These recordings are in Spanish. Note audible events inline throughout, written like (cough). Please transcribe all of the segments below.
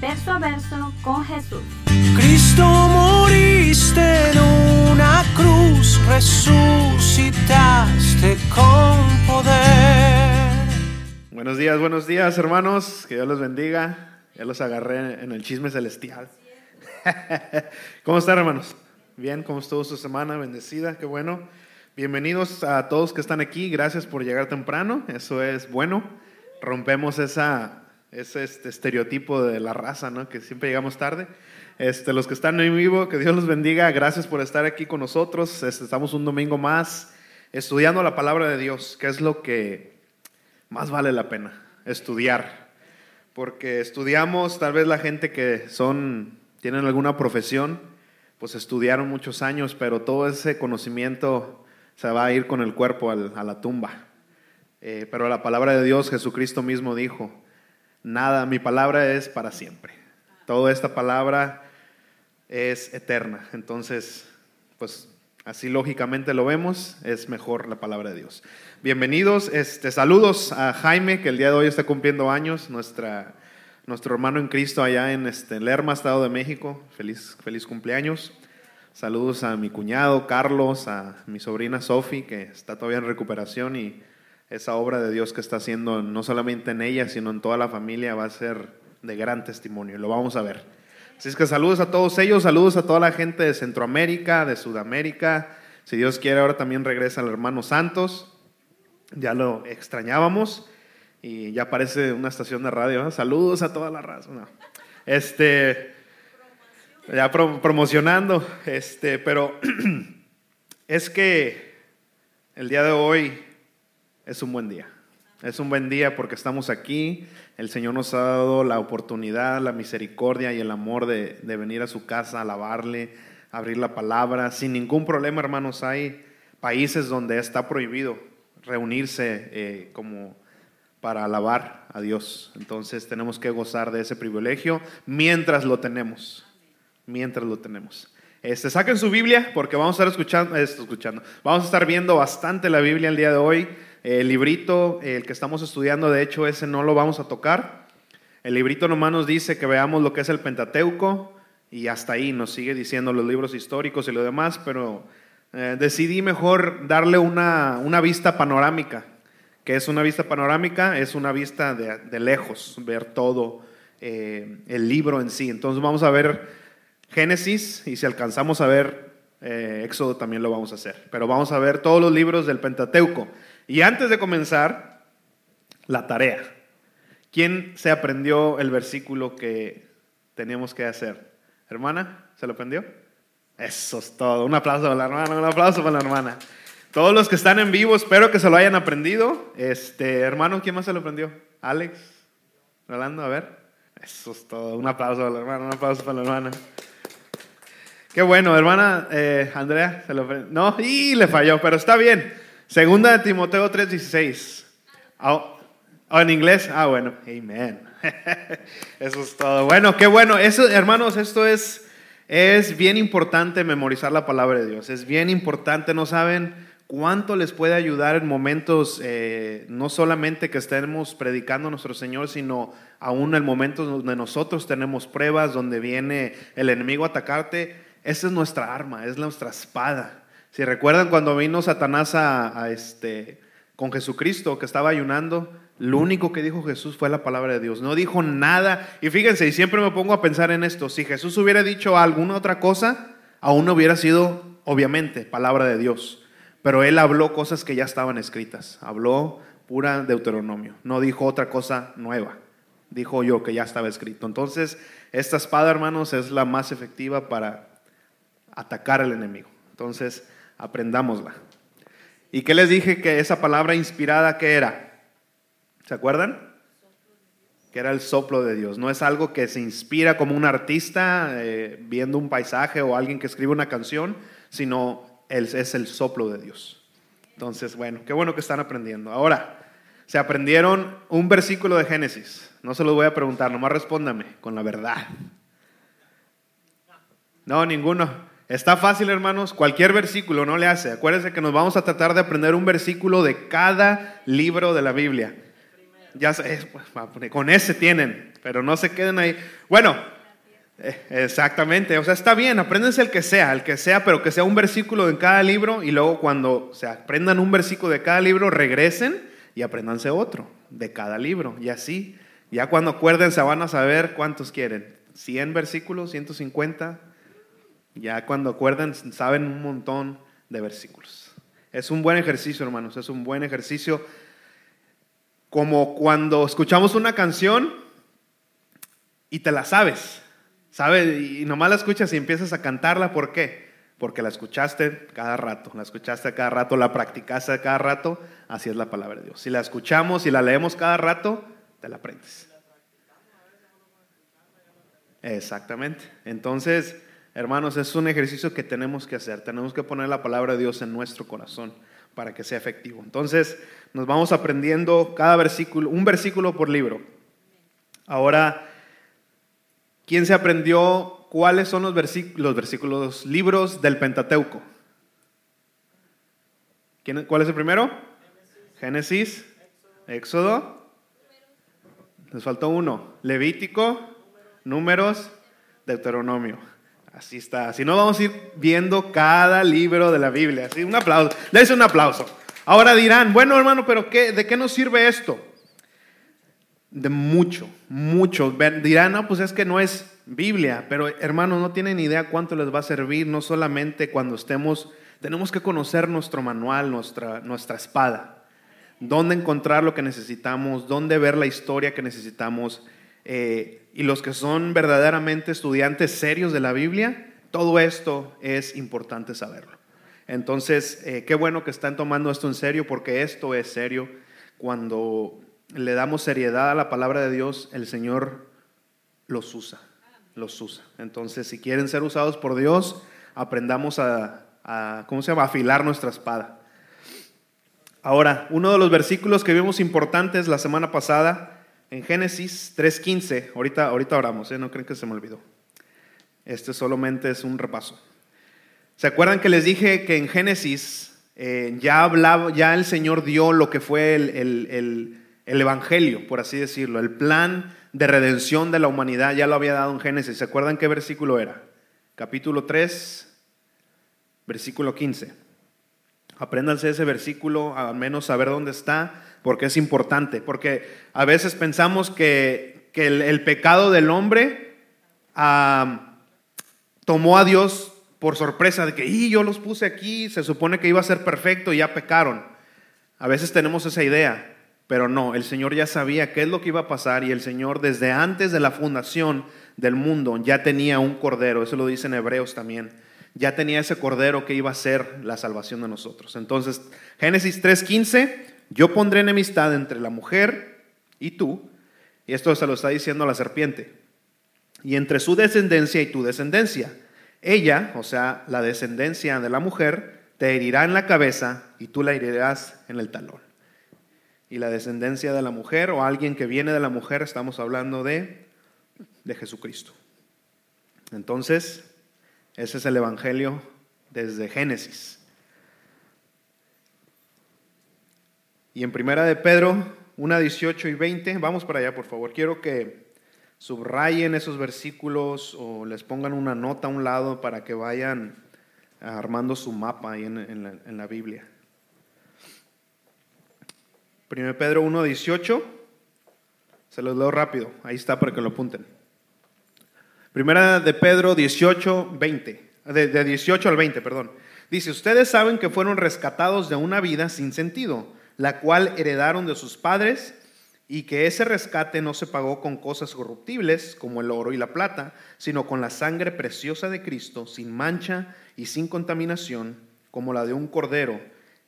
verso a verso con Jesús. Cristo moriste en una cruz, resucitaste con poder. Buenos días, buenos días hermanos, que Dios los bendiga. Ya los agarré en el chisme celestial. (laughs) ¿Cómo están, hermanos? Bien, ¿cómo estuvo su semana? Bendecida, qué bueno. Bienvenidos a todos que están aquí. Gracias por llegar temprano. Eso es bueno. Rompemos esa, ese este, estereotipo de la raza, ¿no? Que siempre llegamos tarde. Este, los que están en vivo, que Dios los bendiga. Gracias por estar aquí con nosotros. Estamos un domingo más estudiando la palabra de Dios, que es lo que más vale la pena, estudiar. Porque estudiamos, tal vez la gente que son tienen alguna profesión, pues estudiaron muchos años, pero todo ese conocimiento se va a ir con el cuerpo a la tumba. Eh, pero la palabra de Dios, Jesucristo mismo dijo, nada, mi palabra es para siempre. Toda esta palabra es eterna. Entonces, pues así lógicamente lo vemos, es mejor la palabra de Dios. Bienvenidos, este, saludos a Jaime, que el día de hoy está cumpliendo años, nuestra nuestro hermano en Cristo allá en este, Lerma, Estado de México. Feliz, feliz cumpleaños. Saludos a mi cuñado Carlos, a mi sobrina Sofi, que está todavía en recuperación y esa obra de Dios que está haciendo no solamente en ella, sino en toda la familia va a ser de gran testimonio. Lo vamos a ver. Así es que saludos a todos ellos, saludos a toda la gente de Centroamérica, de Sudamérica. Si Dios quiere, ahora también regresa el hermano Santos. Ya lo extrañábamos y ya aparece una estación de radio. Saludos a toda la raza. Este, ya promocionando, este, pero (clears throat) es que el día de hoy es un buen día. Es un buen día porque estamos aquí. El Señor nos ha dado la oportunidad, la misericordia y el amor de, de venir a su casa, alabarle, abrir la palabra. Sin ningún problema, hermanos, hay países donde está prohibido reunirse eh, como para alabar a Dios. Entonces tenemos que gozar de ese privilegio mientras lo tenemos. Mientras lo tenemos. Este, saquen su Biblia porque vamos a estar escuchando, escuchando. Vamos a estar viendo bastante la Biblia el día de hoy. El librito, el que estamos estudiando, de hecho, ese no lo vamos a tocar. El librito nomás nos dice que veamos lo que es el Pentateuco y hasta ahí nos sigue diciendo los libros históricos y lo demás, pero eh, decidí mejor darle una, una vista panorámica que es una vista panorámica, es una vista de, lejos, ver todo eh, el libro en sí. Entonces vamos a ver Génesis y si alcanzamos a ver eh, Éxodo también lo vamos a hacer. Pero vamos a ver todos los libros del Pentateuco. Y antes de comenzar, la tarea. ¿Quién se aprendió el versículo que teníamos que hacer? ¿Hermana? ¿Se lo aprendió? Eso es todo. Un aplauso para la hermana, un aplauso para la hermana. Todos los que están en vivo, espero que se lo hayan aprendido. Este, hermano, ¿quién más se lo aprendió? Alex, Rolando, a ver. Eso es todo. Un aplauso para la hermana, un aplauso para la hermana. Qué bueno, hermana eh, Andrea, se lo aprendió. No, y le falló, pero está bien. Segunda de Timoteo 3:16. Oh, oh, en inglés. Ah, bueno, amen. (laughs) Eso es todo. Bueno, qué bueno. Eso, hermanos, esto es, es bien importante memorizar la palabra de Dios. Es bien importante, ¿no saben? cuánto les puede ayudar en momentos, eh, no solamente que estemos predicando a nuestro Señor, sino aún en momentos donde nosotros tenemos pruebas, donde viene el enemigo a atacarte. Esa es nuestra arma, es nuestra espada. Si recuerdan cuando vino Satanás a, este, con Jesucristo, que estaba ayunando, lo único que dijo Jesús fue la palabra de Dios. No dijo nada. Y fíjense, y siempre me pongo a pensar en esto. Si Jesús hubiera dicho alguna otra cosa, aún no hubiera sido, obviamente, palabra de Dios. Pero él habló cosas que ya estaban escritas. Habló pura Deuteronomio. No dijo otra cosa nueva. Dijo yo que ya estaba escrito. Entonces, esta espada, hermanos, es la más efectiva para atacar al enemigo. Entonces, aprendámosla. ¿Y qué les dije que esa palabra inspirada qué era? ¿Se acuerdan? que era el soplo de Dios. No es algo que se inspira como un artista eh, viendo un paisaje o alguien que escribe una canción, sino es el soplo de Dios. Entonces, bueno, qué bueno que están aprendiendo. Ahora, se aprendieron un versículo de Génesis. No se los voy a preguntar, nomás respóndame con la verdad. No, ninguno. Está fácil, hermanos. Cualquier versículo no le hace. Acuérdense que nos vamos a tratar de aprender un versículo de cada libro de la Biblia. Ya pues, con ese tienen, pero no se queden ahí. Bueno, eh, exactamente. O sea, está bien, apréndense el que sea, el que sea, pero que sea un versículo de cada libro y luego cuando se aprendan un versículo de cada libro, regresen y aprendanse otro de cada libro. Y así, ya cuando acuérdense van a saber cuántos quieren. 100 versículos, 150. Ya cuando acuerden saben un montón de versículos. Es un buen ejercicio, hermanos, es un buen ejercicio como cuando escuchamos una canción y te la sabes, ¿sabes? Y nomás la escuchas y empiezas a cantarla, ¿por qué? Porque la escuchaste cada rato, la escuchaste cada rato, la practicaste cada rato, así es la palabra de Dios. Si la escuchamos y la leemos cada rato, te la aprendes. Exactamente. Entonces, hermanos, es un ejercicio que tenemos que hacer. Tenemos que poner la palabra de Dios en nuestro corazón para que sea efectivo. Entonces, nos vamos aprendiendo cada versículo, un versículo por libro. Ahora, ¿quién se aprendió cuáles son los versículos, los versículos, libros del Pentateuco? ¿Quién, ¿Cuál es el primero? Génesis, Éxodo. Les faltó uno. Levítico, Números, Deuteronomio. Así está. Así no vamos a ir viendo cada libro de la Biblia. Así, un aplauso. Les un aplauso. Ahora dirán, bueno hermano, pero qué, ¿de qué nos sirve esto? De mucho, mucho. Dirán, no, pues es que no es Biblia, pero hermano, no tienen idea cuánto les va a servir, no solamente cuando estemos, tenemos que conocer nuestro manual, nuestra, nuestra espada, dónde encontrar lo que necesitamos, dónde ver la historia que necesitamos. Eh, y los que son verdaderamente estudiantes serios de la Biblia, todo esto es importante saberlo. Entonces, eh, qué bueno que están tomando esto en serio, porque esto es serio. Cuando le damos seriedad a la palabra de Dios, el Señor los usa, los usa. Entonces, si quieren ser usados por Dios, aprendamos a, a ¿cómo se llama?, afilar nuestra espada. Ahora, uno de los versículos que vimos importantes la semana pasada, en Génesis 3.15, ahorita, ahorita oramos, ¿eh? no creen que se me olvidó. Este solamente es un repaso. ¿Se acuerdan que les dije que en Génesis eh, ya hablaba, ya el Señor dio lo que fue el, Evangelio, por así decirlo, el plan de redención de la humanidad, ya lo había dado en Génesis. ¿Se acuerdan qué versículo era? Capítulo 3, versículo 15. Apréndanse ese versículo, al menos saber dónde está, porque es importante, porque a veces pensamos que, el, pecado del hombre ah, tomó a Dios por sorpresa de que, y yo los puse aquí, se supone que iba a ser perfecto y ya pecaron. A veces tenemos esa idea, pero no, el Señor ya sabía qué es lo que iba a pasar y el Señor desde antes de la fundación del mundo ya tenía un cordero, eso lo dicen Hebreos también, ya tenía ese cordero que iba a ser la salvación de nosotros. Entonces, Génesis 3:15, yo pondré enemistad entre la mujer y tú, y esto se lo está diciendo la serpiente, y entre su descendencia y tu descendencia ella, o sea, la descendencia de la mujer, te herirá en la cabeza y tú la herirás en el talón. Y la descendencia de la mujer o alguien que viene de la mujer, estamos hablando de, de Jesucristo. Entonces, ese es el Evangelio desde Génesis. Y en Primera de Pedro, 1, 18 y 20, vamos para allá por favor. Quiero que subrayen esos versículos o les pongan una nota a un lado para que vayan armando su mapa ahí en, la, Biblia. 1 Pedro 1.18, se los leo rápido, ahí está para que lo apunten. Primera de Pedro 18, 20, de, de 18 al 20, perdón. Dice, ustedes saben que fueron rescatados de una vida sin sentido, la cual heredaron de sus padres y que ese rescate no se pagó con cosas corruptibles como el oro y la plata, sino con la sangre preciosa de Cristo, sin mancha y sin contaminación, como la de un cordero,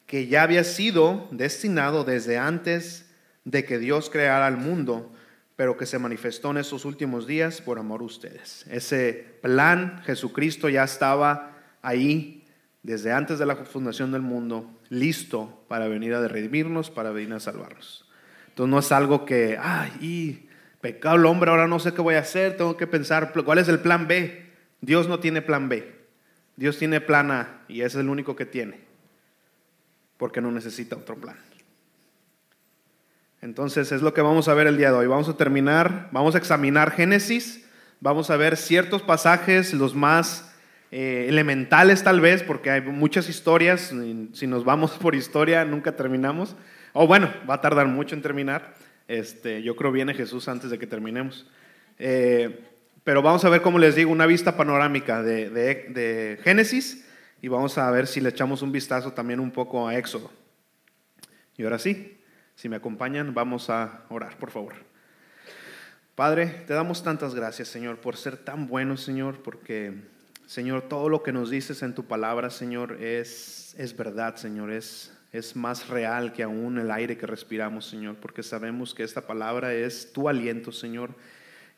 que ya había sido destinado desde antes de que Dios creara el mundo, pero que se manifestó en estos últimos días por amor a ustedes. Ese plan, Jesucristo ya estaba ahí desde antes de la fundación del mundo, listo para venir a redimirnos, para venir a salvarnos. Entonces no es algo que, ay, pecado el hombre, ahora no sé qué voy a hacer, tengo que pensar, ¿cuál es el plan B? Dios no tiene plan B. Dios tiene plan A y ese es el único que tiene, porque no necesita otro plan. Entonces es lo que vamos a ver el día de hoy. Vamos a terminar, vamos a examinar Génesis, vamos a ver ciertos pasajes, los más eh, elementales tal vez, porque hay muchas historias, si nos vamos (laughs) por historia nunca terminamos, o bueno, va a tardar mucho en terminar. Este, yo creo viene Jesús antes de que terminemos. Eh, pero vamos a ver, como les digo, una vista panorámica de, de Génesis y vamos a ver si le echamos un vistazo también un poco a Éxodo. Y ahora sí, si me acompañan, vamos a orar, por favor. Padre, te damos tantas gracias, Señor, por ser tan bueno, Señor, porque, Señor, todo lo que nos dices en tu palabra, Señor, es, es verdad, Señor, es, es más real que aún el aire que respiramos, Señor, porque sabemos que esta palabra es tu aliento, Señor.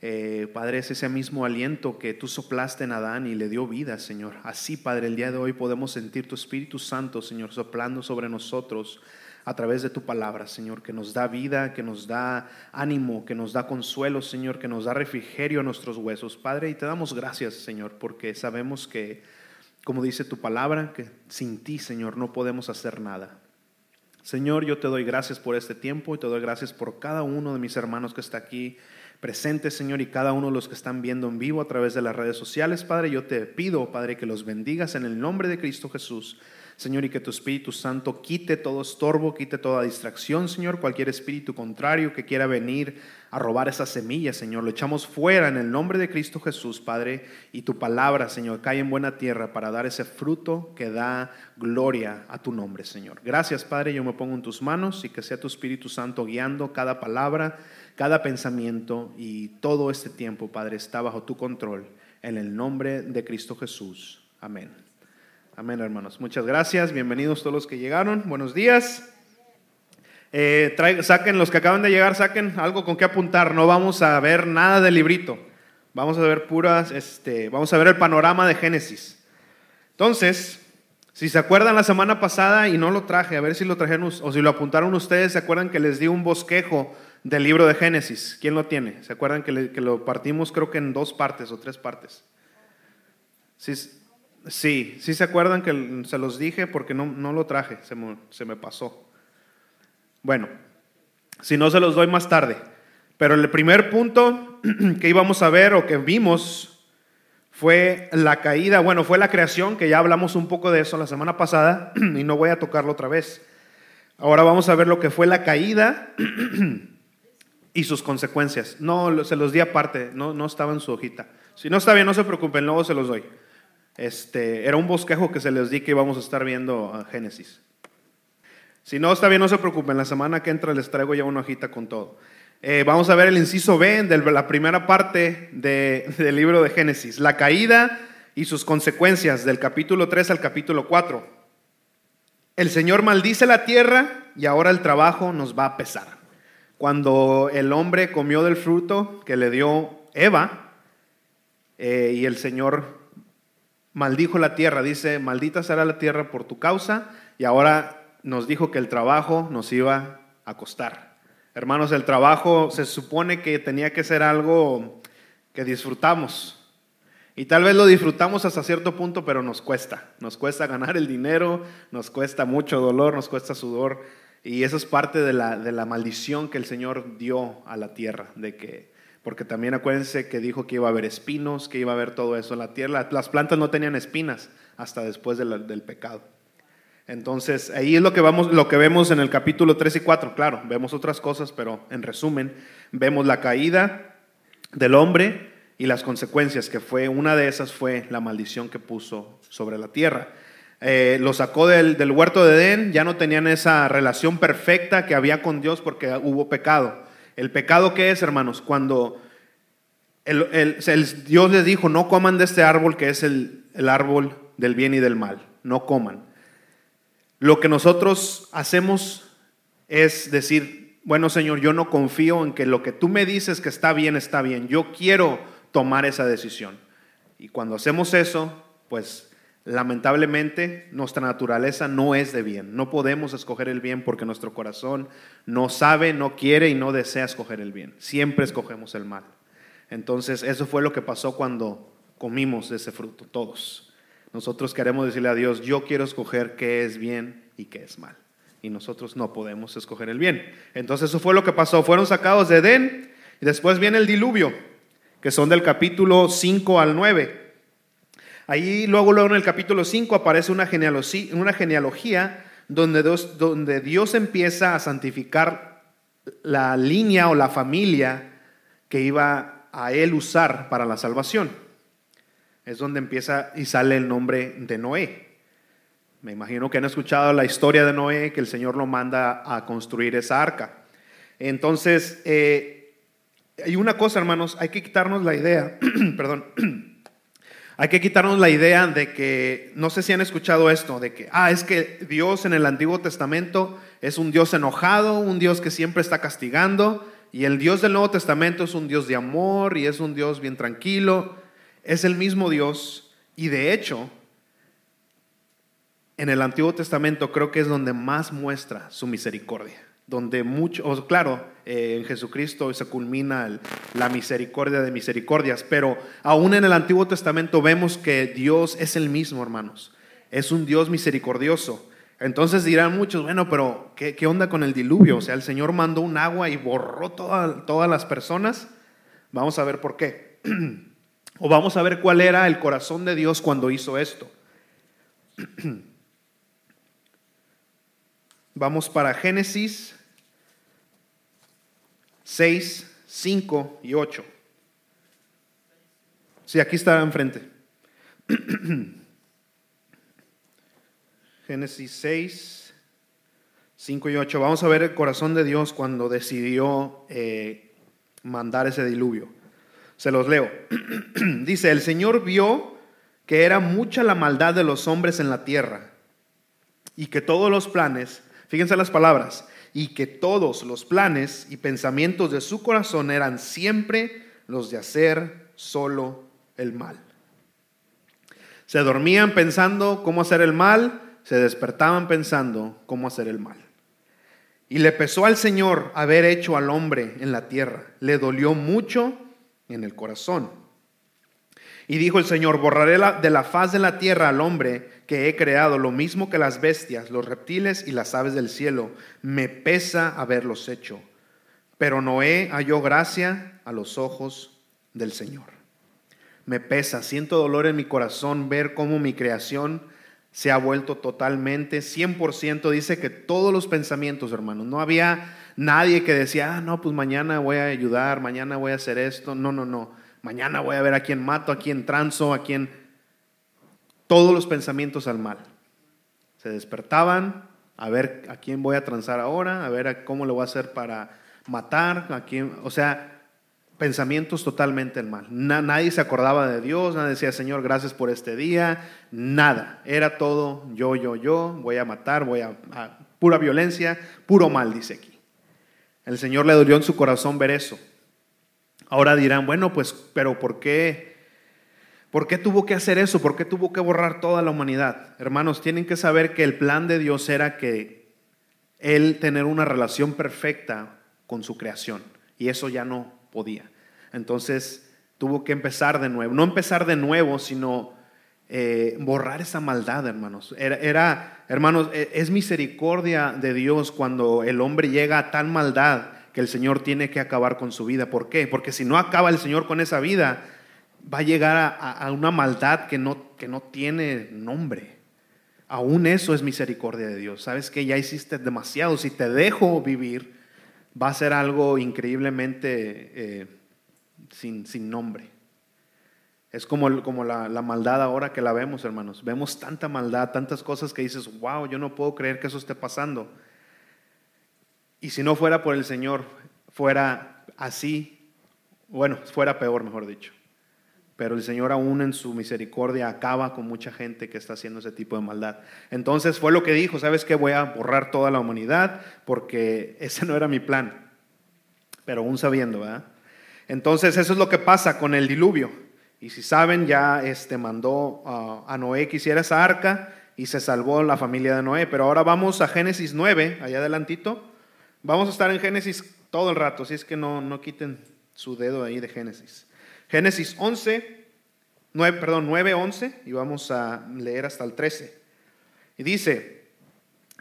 Eh, Padre, es ese mismo aliento que tú soplaste en Adán y le dio vida, Señor. Así, Padre, el día de hoy podemos sentir tu Espíritu Santo, Señor, soplando sobre nosotros a través de tu palabra, Señor, que nos da vida, que nos da ánimo, que nos da consuelo, Señor, que nos da refrigerio a nuestros huesos. Padre, y te damos gracias, Señor, porque sabemos que, como dice tu palabra, que sin ti, Señor, no podemos hacer nada. Señor, yo te doy gracias por este tiempo y te doy gracias por cada uno de mis hermanos que está aquí presente, Señor, y cada uno de los que están viendo en vivo a través de las redes sociales, Padre. Yo te pido, Padre, que los bendigas en el nombre de Cristo Jesús. Señor, y que tu Espíritu Santo quite todo estorbo, quite toda distracción, Señor, cualquier espíritu contrario que quiera venir a robar esa semilla, Señor, lo echamos fuera en el nombre de Cristo Jesús, Padre, y tu palabra, Señor, cae en buena tierra para dar ese fruto que da gloria a tu nombre, Señor. Gracias, Padre, yo me pongo en tus manos y que sea tu Espíritu Santo guiando cada palabra, cada pensamiento y todo este tiempo, Padre, está bajo tu control, en el nombre de Cristo Jesús. Amén. Amén, hermanos. Muchas gracias. Bienvenidos todos los que llegaron. Buenos días. Eh, saquen los que acaban de llegar, saquen algo con que apuntar. No vamos a ver nada del librito. Vamos a ver puras, este, vamos a ver el panorama de Génesis. Entonces, si se acuerdan la semana pasada y no lo traje, a ver si lo trajeron o si lo apuntaron ustedes, se acuerdan que les di un bosquejo del libro de Génesis. ¿Quién lo tiene? ¿Se acuerdan que, que lo partimos creo que en dos partes o tres partes? Sí, Sí, sí se acuerdan que se los dije porque no, no lo traje, se me, se me pasó. Bueno, si no se los doy más tarde. Pero el primer punto (clears throat) que íbamos a ver o que vimos fue la caída, bueno, fue la creación, que ya hablamos un poco de eso la semana pasada (clears throat) y no voy a tocarlo otra vez. Ahora vamos a ver lo que fue la caída (clears throat) y sus consecuencias. No, se los di aparte, no, no estaba en su hojita. Si no está bien, no se preocupen, luego se los doy. Este, era un bosquejo que se les di que íbamos a estar viendo a Génesis. Si no está bien, no se preocupen. La semana que entra les traigo ya una hojita con todo. Eh, vamos a ver el inciso B de la primera parte del libro de Génesis. La caída y sus consecuencias del capítulo 3 al capítulo 4. El Señor maldice la tierra y ahora el trabajo nos va a pesar. Cuando el hombre comió del fruto que le dio Eva eh, y el Señor maldijo la tierra, dice, maldita será la tierra por tu causa, y ahora nos dijo que el trabajo nos iba a costar. Hermanos, el trabajo se supone que tenía que ser algo que disfrutamos. Y tal vez lo disfrutamos hasta cierto punto, pero nos cuesta. Nos cuesta ganar el dinero, nos cuesta mucho dolor, nos cuesta sudor. Y eso es parte de la, de la maldición que el Señor dio a la tierra, de que porque también acuérdense que dijo que iba a haber espinos, que iba a haber todo eso en la tierra. Las plantas no tenían espinas hasta después del pecado. Entonces, ahí es lo que, vamos, lo que vemos en el capítulo 3 y 4. Claro, vemos otras cosas, pero en resumen, vemos la caída del hombre y las consecuencias, que fue una de esas fue la maldición que puso sobre la tierra. Eh, lo sacó del, del huerto de Edén, ya no tenían esa relación perfecta que había con Dios porque hubo pecado. ¿El pecado qué es, hermanos? Cuando el, Dios les dijo, no coman de este árbol que es el, el árbol del bien y del mal, no coman. Lo que nosotros hacemos es decir, bueno Señor, yo no confío en que lo que tú me dices que está bien, está bien. Yo quiero tomar esa decisión. Y cuando hacemos eso, pues lamentablemente nuestra naturaleza no es de bien. No podemos escoger el bien porque nuestro corazón no sabe, no quiere y no desea escoger el bien. Siempre escogemos el mal. Entonces eso fue lo que pasó cuando comimos ese fruto, todos. Nosotros queremos decirle a Dios, yo quiero escoger qué es bien y qué es mal y nosotros no podemos escoger el bien. Entonces eso fue lo que pasó. Fueron sacados de Edén y después viene el diluvio, que son del capítulo 5 al 9. Ahí luego, luego en el capítulo 5 aparece una genealogía, donde Dios empieza a santificar la línea o la familia que iba a él usar para la salvación. Es donde empieza y sale el nombre de Noé. Me imagino que han escuchado la historia de Noé, que el Señor lo manda a construir esa arca. Entonces, eh, hay una cosa, hermanos, hay que quitarnos la idea, (clears throat) perdón, (clears throat) hay que quitarnos la idea de que, no sé si han escuchado esto, de que, ah, es que Dios en el Antiguo Testamento es un Dios enojado, un Dios que siempre está castigando, y el Dios del Nuevo Testamento es un Dios de amor y es un Dios bien tranquilo. Es el mismo Dios, y de hecho, en el Antiguo Testamento creo que es donde más muestra su misericordia, donde mucho, claro, eh, en Jesucristo se culmina la misericordia de misericordias, pero aún en el Antiguo Testamento vemos que Dios es el mismo, hermanos, es un Dios misericordioso. Entonces dirán muchos, bueno, pero ¿qué, onda con el diluvio? O sea, el Señor mandó un agua y borró todas las personas. Vamos a ver por qué. (clears throat) o vamos a ver cuál era el corazón de Dios cuando hizo esto. (clears throat) Vamos para Génesis 6, 5 y 8. Sí, aquí está enfrente. (clears throat) Génesis 6, 5 y 8. Vamos a ver el corazón de Dios cuando decidió eh, mandar ese diluvio. Se los leo. (clears throat) Dice, el Señor vio que era mucha la maldad de los hombres en la tierra y que todos los planes Fíjense las palabras. Y que todos los planes y pensamientos de su corazón eran siempre los de hacer solo el mal. Se dormían pensando cómo hacer el mal, se despertaban pensando cómo hacer el mal. Y le pesó al Señor haber hecho al hombre en la tierra. Le dolió mucho en el corazón. Y dijo el Señor, borraré de la faz de la tierra al hombre que he creado, lo mismo que las bestias, los reptiles y las aves del cielo. Me pesa haberlos hecho. Pero Noé halló gracia a los ojos del Señor. Me pesa, siento dolor en mi corazón ver cómo mi creación se ha vuelto totalmente, 100%, dice que todos los pensamientos, hermanos, no había nadie que decía, ah, no, pues mañana voy a ayudar, mañana voy a hacer esto, no, no, no, mañana voy a ver a quién mato, a quién transo, a quién todos los pensamientos al mal. Se despertaban a ver a quién voy a transar ahora, a ver cómo lo voy a hacer para matar, a quién, o sea, pensamientos totalmente al mal. nadie se acordaba de Dios, nadie decía, Señor, gracias por este día, nada. Era todo yo, yo, yo, voy a matar, voy a, a pura violencia, puro mal, dice aquí. El Señor le dolió en su corazón ver eso. Ahora dirán, bueno, pues, pero ¿por qué? ¿Por qué tuvo que hacer eso? ¿Por qué tuvo que borrar toda la humanidad? Hermanos, tienen que saber que el plan de Dios era que Él tener una relación perfecta con su creación. Y eso ya no podía. Entonces tuvo que empezar de nuevo. No empezar de nuevo, sino eh, borrar esa maldad, hermanos. Era, era, hermanos, e, es misericordia de Dios cuando el hombre llega a tan maldad que el Señor tiene que acabar con su vida. ¿Por qué? Porque si no acaba el Señor con esa vida, va a llegar a, una maldad que no, que no tiene nombre. Aún eso es misericordia de Dios. Sabes que ya hiciste demasiado. Si te dejo vivir, va a ser algo increíblemente eh, sin, sin, nombre. Es como, como la, la, maldad ahora que la vemos, hermanos. Vemos tanta maldad, tantas cosas que dices, wow, yo no puedo creer que eso esté pasando. Y si no fuera por el Señor, fuera así, bueno, fuera peor, mejor dicho. Pero el Señor aún en su misericordia acaba con mucha gente que está haciendo ese tipo de maldad. Entonces fue lo que dijo, ¿sabes qué? Voy a borrar toda la humanidad porque ese no era mi plan. pero aún sabiendo, ¿verdad? Entonces eso es lo que pasa con el diluvio. Y si saben, ya este, mandó a Noé que hiciera esa arca y se salvó la familia de Noé. Pero ahora vamos a Génesis 9, allá adelantito. Vamos a estar en Génesis todo el rato, así es que no, no quiten su dedo ahí de Génesis. Génesis 11, 9, perdón, 9, 11, y vamos a leer hasta el 13. Y dice,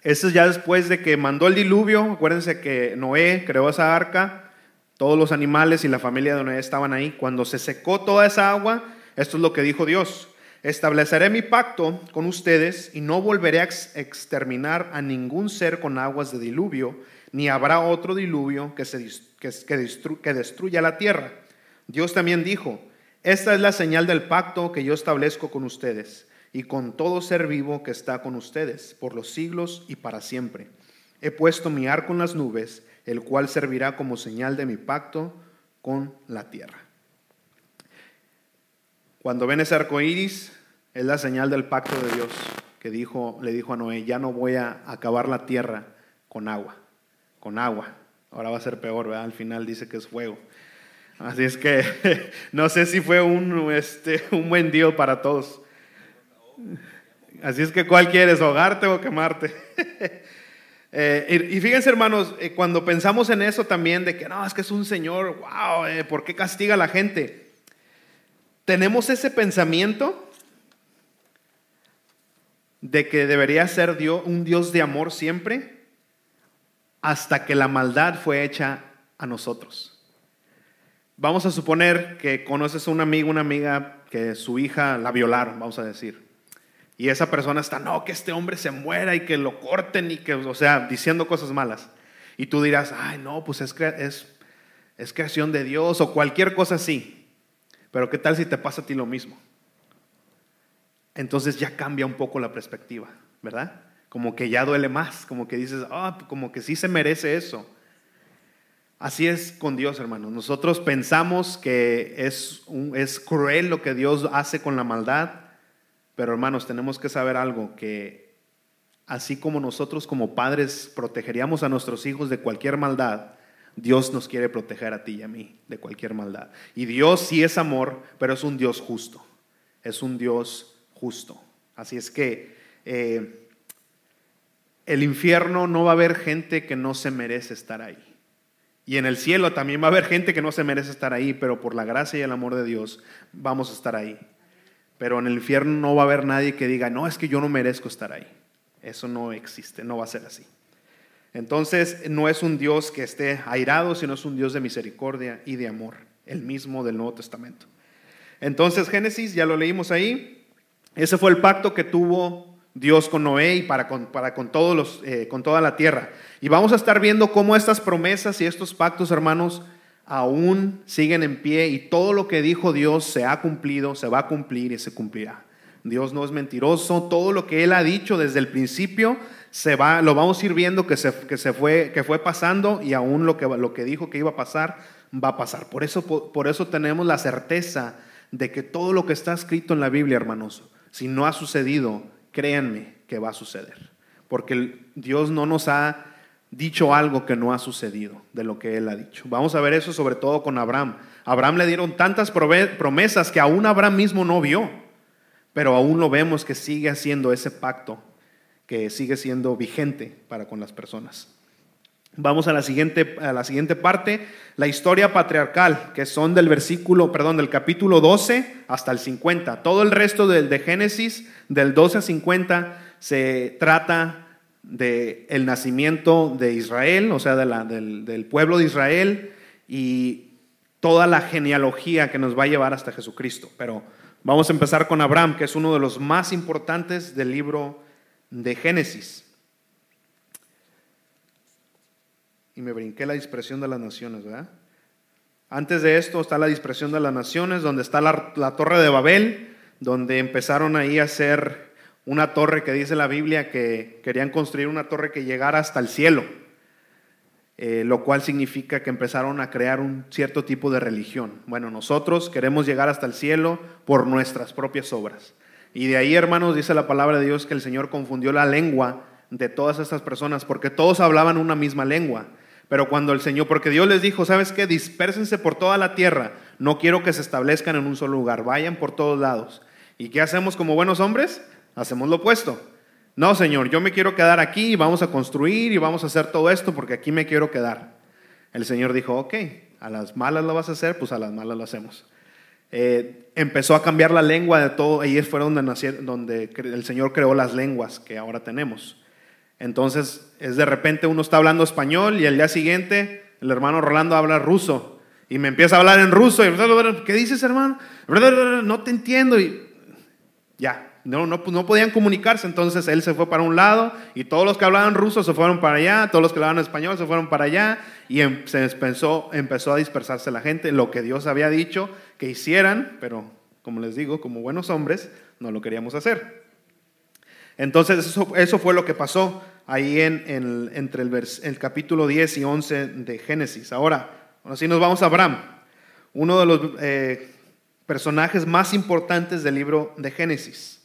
esto es ya después de que mandó el diluvio, acuérdense que Noé creó esa arca, todos los animales y la familia de Noé estaban ahí. Cuando se secó toda esa agua, esto es lo que dijo Dios. Estableceré mi pacto con ustedes y no volveré a exterminar a ningún ser con aguas de diluvio, ni habrá otro diluvio que, se, que, que destruya la tierra. Dios también dijo, esta es la señal del pacto que yo establezco con ustedes y con todo ser vivo que está con ustedes por los siglos y para siempre. He puesto mi arco en las nubes, el cual servirá como señal de mi pacto con la tierra. Cuando ven ese arco iris, es la señal del pacto de Dios que dijo, le dijo a Noé: Ya no voy a acabar la tierra con agua, con agua. Ahora va a ser peor, ¿verdad? Al final dice que es fuego. Así es que (laughs) no sé si fue un, este, un buen día para todos. Así es que, ¿cuál quieres? ¿Ahogarte o quemarte? (laughs) Eh, y, fíjense, hermanos, eh, cuando pensamos en eso también, de que no, es que es un Señor, wow, eh, ¿por qué castiga a la gente? Tenemos ese pensamiento de que debería ser Dios, un Dios de amor siempre, hasta que la maldad fue hecha a nosotros. Vamos a suponer que conoces a un amigo, una amiga que su hija la violaron, vamos a decir. Y esa persona está, no, que este hombre se muera y que lo corten y que, o sea, diciendo cosas malas. Y tú dirás, ay, no, pues es, es, es creación de Dios o cualquier cosa así. Pero ¿qué tal si te pasa a ti lo mismo? Entonces ya cambia un poco la perspectiva, ¿verdad? Como que ya duele más, como que dices, ah, como que sí se merece eso. Así es con Dios, hermanos. Nosotros pensamos que es, cruel lo que Dios hace con la maldad, pero hermanos, tenemos que saber algo, que así como nosotros como padres protegeríamos a nuestros hijos de cualquier maldad, Dios nos quiere proteger a ti y a mí de cualquier maldad. Y Dios sí es amor, pero es un Dios justo. Es un Dios justo. Así es que eh, el infierno no va a haber gente que no se merece estar ahí. Y en el cielo también va a haber gente que no se merece estar ahí, pero por la gracia y el amor de Dios vamos a estar ahí. Pero en el infierno no va a haber nadie que diga, no, es que yo no merezco estar ahí. Eso no existe, no va a ser así. Entonces, no es un Dios que esté airado, sino es un Dios de misericordia y de amor, el mismo del Nuevo Testamento. Entonces, Génesis, ya lo leímos ahí, ese fue el pacto que tuvo Dios con Noé y para con, para con, todos los, eh, con toda la tierra. Y vamos a estar viendo cómo estas promesas y estos pactos, hermanos, aún siguen en pie y todo lo que dijo Dios se ha cumplido, se va a cumplir y se cumplirá. Dios no es mentiroso, todo lo que Él ha dicho desde el principio se va, lo vamos a ir viendo que se, que se fue, que fue pasando y aún lo que, lo que dijo que iba a pasar, va a pasar. Por eso, por, por eso tenemos la certeza de que todo lo que está escrito en la Biblia, hermanos, si no ha sucedido, créanme que va a suceder. Porque Dios no nos ha dicho algo que no ha sucedido de lo que él ha dicho. Vamos a ver eso sobre todo con Abraham. Abraham le dieron tantas promesas que aún Abraham mismo no vio, pero aún lo vemos que sigue haciendo ese pacto, que sigue siendo vigente para con las personas. Vamos a la siguiente, a la siguiente parte, la historia patriarcal, que son del versículo, perdón, del capítulo 12 hasta el 50. Todo el resto del de Génesis, del 12 a 50, se trata del el nacimiento de Israel, o sea, del, del pueblo de Israel y toda la genealogía que nos va a llevar hasta Jesucristo. Pero vamos a empezar con Abraham, que es uno de los más importantes del libro de Génesis. Y me brinqué la dispersión de las naciones, ¿verdad? Antes de esto está la dispersión de las naciones, donde está la, torre de Babel, donde empezaron ahí a hacer una torre que dice la Biblia que querían construir una torre que llegara hasta el cielo, eh, lo cual significa que empezaron a crear un cierto tipo de religión. Bueno, nosotros queremos llegar hasta el cielo por nuestras propias obras. Y de ahí, hermanos, dice la palabra de Dios que el Señor confundió la lengua de todas estas personas, porque todos hablaban una misma lengua. Pero cuando el Señor, porque Dios les dijo, ¿sabes qué? Dispérsense por toda la tierra. No quiero que se establezcan en un solo lugar. Vayan por todos lados. ¿Y qué hacemos como buenos hombres? Hacemos lo opuesto. No, Señor, yo me quiero quedar aquí y vamos a construir y vamos a hacer todo esto porque aquí me quiero quedar. El Señor dijo, ok, a las malas lo vas a hacer, pues a las malas lo hacemos. Eh, empezó a cambiar la lengua de todo, ahí fue donde, nacieron, donde el Señor creó las lenguas que ahora tenemos. Entonces, es de repente uno está hablando español y el día siguiente el hermano Rolando habla ruso y me empieza a hablar en ruso y ¿qué dices, hermano? No te entiendo y ya, no, no, no, podían comunicarse, entonces él se fue para un lado y todos los que hablaban ruso se fueron para allá, todos los que hablaban español se fueron para allá y em, se empezó, empezó a dispersarse la gente, lo que Dios había dicho que hicieran, pero como les digo, como buenos hombres, no lo queríamos hacer. Entonces eso, eso fue lo que pasó ahí en, entre el, el, capítulo 10 y 11 de Génesis. Ahora, así nos vamos a Abraham, uno de los eh, personajes más importantes del libro de Génesis.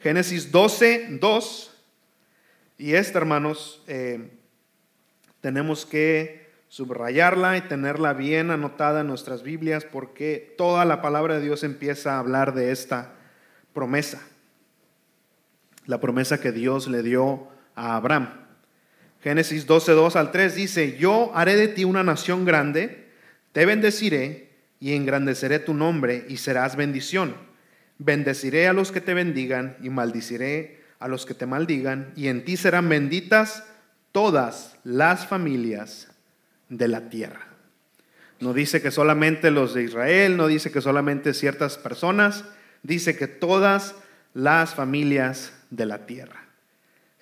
Génesis 12, 2. Y esta, hermanos, eh, tenemos que subrayarla y tenerla bien anotada en nuestras Biblias porque toda la palabra de Dios empieza a hablar de esta promesa. La promesa que Dios le dio a Abraham. Génesis 12, 2 al 3 dice, yo haré de ti una nación grande, te bendeciré y engrandeceré tu nombre y serás bendición Bendeciré a los que te bendigan y maldiciré a los que te maldigan, y en ti serán benditas todas las familias de la tierra. No dice que solamente los de Israel, no dice que solamente ciertas personas, dice que todas las familias de la tierra.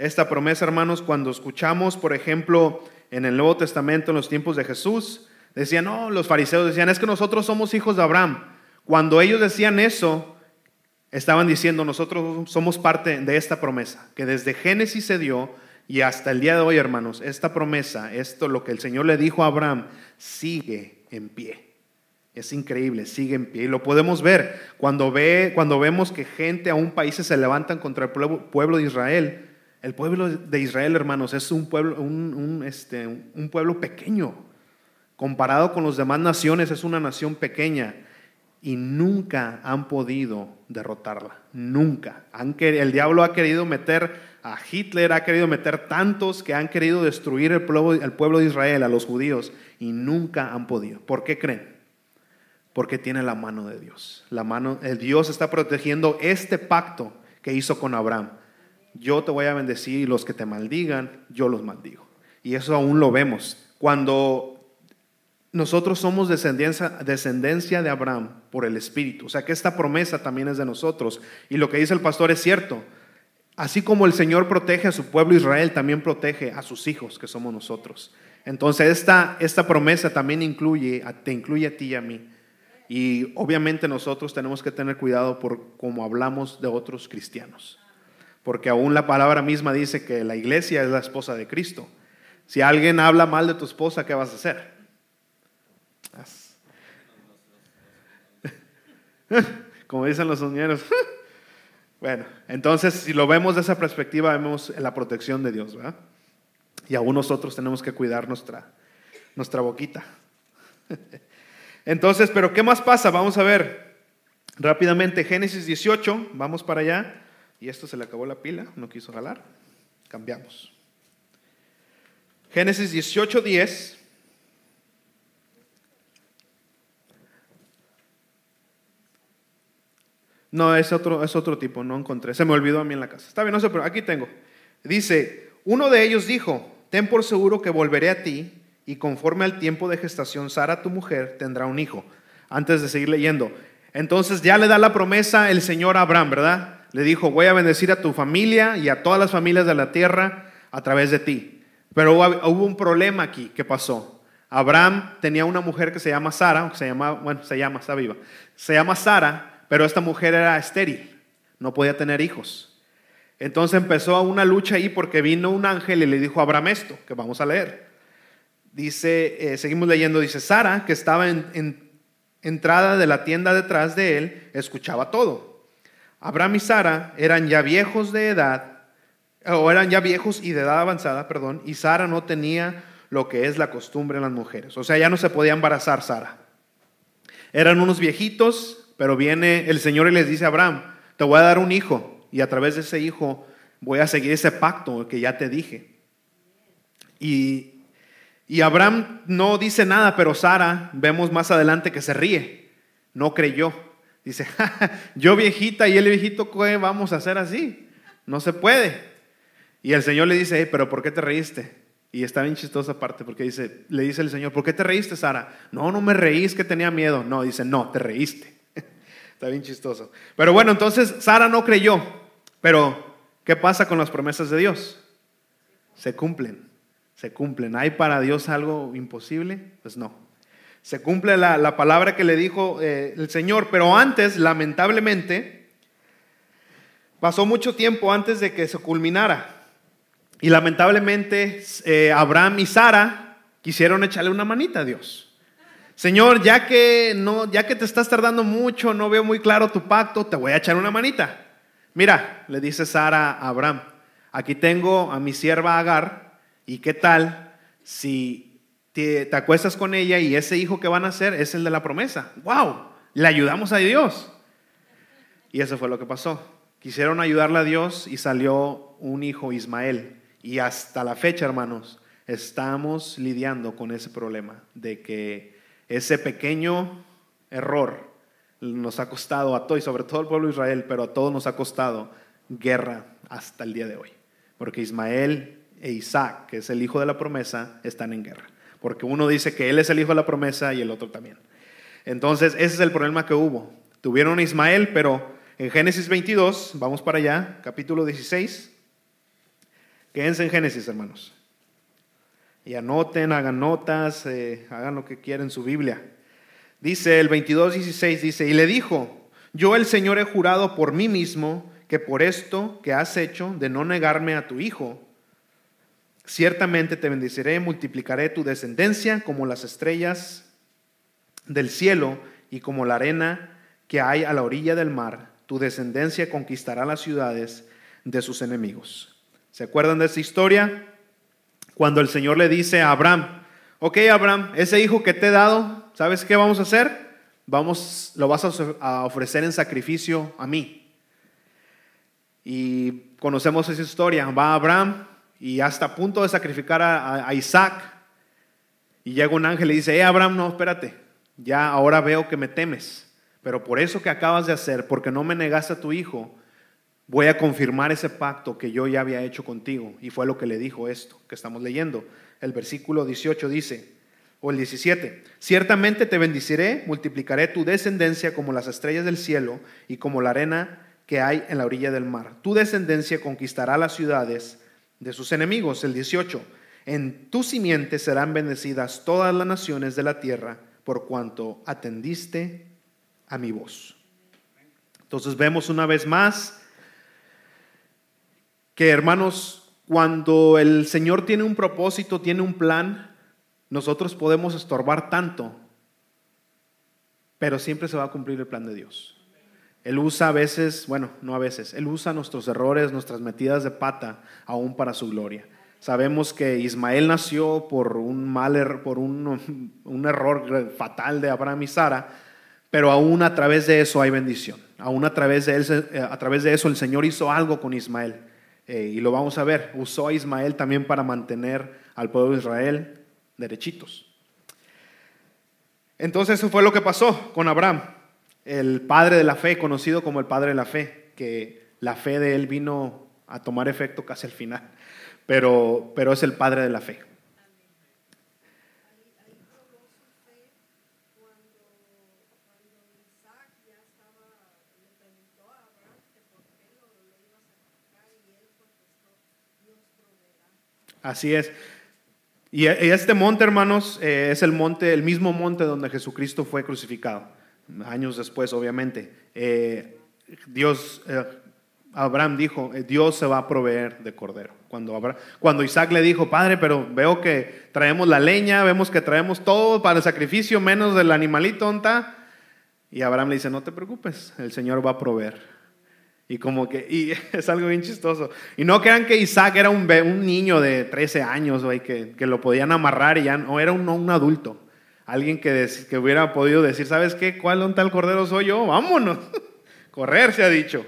Esta promesa, hermanos, cuando escuchamos, por ejemplo, en el Nuevo Testamento, en los tiempos de Jesús, decían, no, los fariseos decían, es que nosotros somos hijos de Abraham. Cuando ellos decían eso, estaban diciendo, nosotros somos parte de esta promesa, que desde Génesis se dio y hasta el día de hoy, hermanos, esta promesa, esto lo que el Señor le dijo a Abraham, sigue en pie. Es increíble, sigue en pie. Y lo podemos ver cuando, ve, cuando vemos que gente a un país se levantan contra el pueblo, de Israel. El pueblo de Israel, hermanos, es un pueblo, un, este, un pueblo pequeño. Comparado con las demás naciones, es una nación pequeña y nunca han podido derrotarla. Nunca. el diablo ha querido meter a Hitler, ha querido meter tantos que han querido destruir el pueblo, el pueblo de Israel, a los judíos, y nunca han podido. ¿Por qué creen? Porque tiene la mano de Dios. La mano, el Dios está protegiendo este pacto que hizo con Abraham. Yo te voy a bendecir y los que te maldigan, yo los maldigo. Y eso aún lo vemos. Cuando nosotros somos descendencia, descendencia de Abraham por el Espíritu. O sea que esta promesa también es de nosotros. Y lo que dice el pastor es cierto. Así como el Señor protege a su pueblo Israel, también protege a sus hijos, que somos nosotros. Entonces esta, esta promesa también incluye, te incluye a ti y a mí. Y obviamente nosotros tenemos que tener cuidado por cómo hablamos de otros cristianos. Porque aún la palabra misma dice que la iglesia es la esposa de Cristo. Si alguien habla mal de tu esposa, ¿qué vas a hacer? (laughs) Como dicen los soñeros. (laughs) Bueno, entonces si lo vemos de esa perspectiva, vemos la protección de Dios, ¿verdad? Y aún nosotros tenemos que cuidar nuestra, nuestra boquita. (laughs) Entonces, pero ¿qué más pasa? Vamos a ver rápidamente Génesis 18, vamos para allá. Y esto se le acabó la pila, no quiso jalar. Cambiamos. Génesis 18, 10. No, es otro, es otro tipo, no encontré. Se me olvidó a mí en la casa. Está bien, no sé, pero aquí tengo. Dice, uno de ellos dijo, ten por seguro que volveré a ti y conforme al tiempo de gestación, Sara, tu mujer, tendrá un hijo. Antes de seguir leyendo. Entonces ya le da la promesa el Señor Abraham, ¿verdad? Le dijo, voy a bendecir a tu familia y a todas las familias de la tierra a través de ti. Pero hubo un problema aquí. ¿Qué pasó? Abraham tenía una mujer que se llama Sara, que se llama, bueno, se llama, está viva. Se llama Sara, pero esta mujer era estéril, no podía tener hijos. Entonces empezó una lucha ahí porque vino un ángel y le dijo a Abraham esto, que vamos a leer. Dice, eh, seguimos leyendo, dice, Sara, que estaba en entrada de la tienda detrás de él, escuchaba todo. Abraham y Sara eran ya viejos de edad, o eran ya viejos y de edad avanzada, perdón, y Sara no tenía lo que es la costumbre en las mujeres. O sea, ya no se podía embarazar Sara. Eran unos viejitos, pero viene el Señor y les dice a Abraham, te voy a dar un hijo y a través de ese hijo voy a seguir ese pacto que ya te dije. Y, y Abraham no dice nada, pero Sara vemos más adelante que se ríe, no creyó. Dice, yo viejita y él viejito, ¿qué vamos a hacer así? No se puede. Y el Señor le dice, pero ¿por qué te reíste? Y está bien chistosa parte porque dice, le dice el Señor, ¿por qué te reíste, Sara? No, no me reí, es que tenía miedo. No, dice, no, te reíste. (laughs) está bien chistoso. Pero bueno, entonces Sara no creyó. Pero, ¿qué pasa con las promesas de Dios? Se cumplen, se cumplen. ¿Hay para Dios algo imposible? Pues no. Se cumple la, palabra que le dijo eh, el Señor, pero antes, lamentablemente, pasó mucho tiempo antes de que se culminara. Y lamentablemente eh, Abraham y Sara quisieron echarle una manita a Dios. Señor, ya que, no, ya que te estás tardando mucho, no veo muy claro tu pacto, te voy a echar una manita. Mira, le dice Sara a Abraham, aquí tengo a mi sierva Agar, ¿y qué tal si te, te, acuestas con ella y ese hijo que van a hacer es el de la promesa? ¡Wow! Le ayudamos a Dios. Y eso fue lo que pasó. Quisieron ayudarle a Dios y salió un hijo Ismael. Y hasta la fecha, hermanos, estamos lidiando con ese problema de que ese pequeño error nos ha costado a todos, y sobre todo al pueblo de Israel, pero a todos nos ha costado guerra hasta el día de hoy. Porque Ismael e Isaac, que es el hijo de la promesa, están en guerra. Porque uno dice que él es el hijo de la promesa y el otro también. Entonces, ese es el problema que hubo. Tuvieron a Ismael, pero en Génesis 22, vamos para allá, capítulo 16, Quédense en Génesis, hermanos. Y anoten, hagan notas, eh, hagan lo que quieran en su Biblia. Dice el 22.16, dice, y le dijo, yo el Señor he jurado por mí mismo que por esto que has hecho de no negarme a tu hijo, ciertamente te bendeciré, multiplicaré tu descendencia como las estrellas del cielo y como la arena que hay a la orilla del mar. Tu descendencia conquistará las ciudades de sus enemigos. ¿Se acuerdan de esa historia? Cuando el Señor le dice a Abraham, ok Abraham, ese hijo que te he dado, ¿sabes qué vamos a hacer? Vamos, lo vas a ofrecer en sacrificio a mí. Y conocemos esa historia. Va Abraham y hasta punto de sacrificar a, a Isaac. Y llega un ángel y dice, eh Abraham, no, espérate, ya ahora veo que me temes. Pero por eso que acabas de hacer, porque no me negaste a tu hijo, voy a confirmar ese pacto que yo ya había hecho contigo. Y fue lo que le dijo esto que estamos leyendo. El versículo 18 dice, o el 17, ciertamente te bendiciré, multiplicaré tu descendencia como las estrellas del cielo y como la arena que hay en la orilla del mar. Tu descendencia conquistará las ciudades de sus enemigos. El 18, en tu simiente serán bendecidas todas las naciones de la tierra por cuanto atendiste a mi voz. Entonces vemos una vez más que hermanos, cuando el Señor tiene un propósito, tiene un plan, nosotros podemos estorbar tanto, pero siempre se va a cumplir el plan de Dios. Él usa a veces, bueno, no a veces, Él usa nuestros errores, nuestras metidas de pata, aún para su gloria. Sabemos que Ismael nació por un mal er, por un, (laughs) un error fatal de Abraham y Sara, pero aún a través de eso hay bendición. Aún a través de, él, eh, a través de eso el Señor hizo algo con Ismael. Eh, y lo vamos a ver, usó a Ismael también para mantener al pueblo de Israel derechitos. Entonces eso fue lo que pasó con Abraham, el padre de la fe, conocido como el padre de la fe, que la fe de él vino a tomar efecto casi al final, pero, pero es el padre de la fe. Así es. Y este monte, hermanos, eh, es el monte, el mismo monte donde Jesucristo fue crucificado. Años después, obviamente. Eh, Dios, eh, Abraham dijo, Dios se va a proveer de cordero. Cuando, cuando Isaac le dijo, Padre, pero veo que traemos la leña, vemos que traemos todo para el sacrificio, menos del animalito, ¿onta? Y Abraham le dice, no te preocupes, el Señor va a proveer. Y como que, y (laughs) es algo bien chistoso. Y no crean que Isaac era un, un niño de 13 años, güey, que, que lo podían amarrar y ya, no, era un, un adulto. Alguien que, que hubiera podido decir, ¿sabes qué? ¿Cuál un tal cordero soy yo? Vámonos. (laughs) Correr se ha dicho.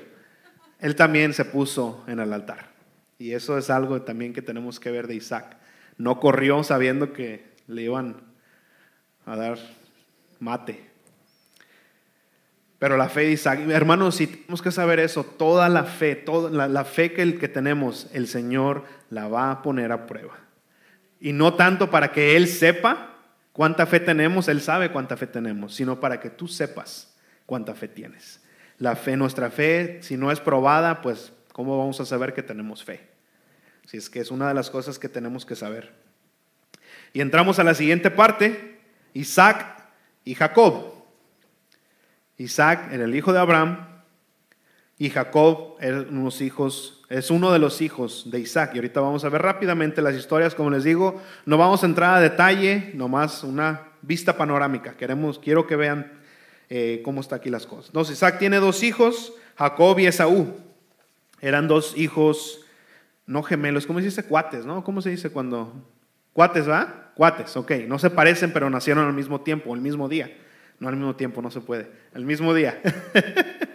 Él también se puso en el altar. Y eso es algo también que tenemos que ver de Isaac. No corrió sabiendo que le iban a dar mate. Pero la fe de Isaac, hermanos, si tenemos que saber eso, toda la fe, toda la, la fe que, el que tenemos, el Señor la va a poner a prueba. Y no tanto para que Él sepa cuánta fe tenemos, Él sabe cuánta fe tenemos, sino para que tú sepas cuánta fe tienes. La fe, nuestra fe, si no es probada, pues ¿cómo vamos a saber que tenemos fe? Si es que es una de las cosas que tenemos que saber. Y entramos a la siguiente parte, Isaac y Jacob. Isaac era el hijo de Abraham y Jacob eran unos hijos, es uno de los hijos de Isaac. Y ahorita vamos a ver rápidamente las historias, como les digo, no vamos a entrar a detalle, nomás una vista panorámica. Queremos, quiero que vean eh, cómo está aquí las cosas. Entonces, Isaac tiene dos hijos, Jacob y Esaú. Eran dos hijos, no gemelos, ¿cómo se dice? Cuates, ¿no? ¿Cómo se dice cuando? Cuates, ¿va? Cuates, ok. No se parecen, pero nacieron al mismo tiempo, el mismo día. No al mismo tiempo, no se puede. El mismo día. (laughs)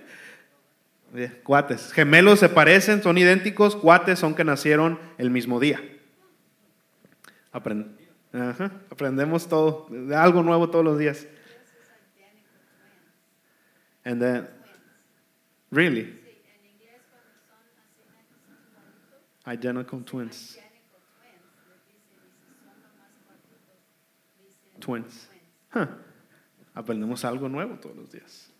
Cuates. Gemelos se parecen, son idénticos. Cuates son que nacieron el mismo día. Aprendemos todo, algo nuevo todos los días. And then, really? Identical twins. Twins. Aprendemos algo nuevo todos los días.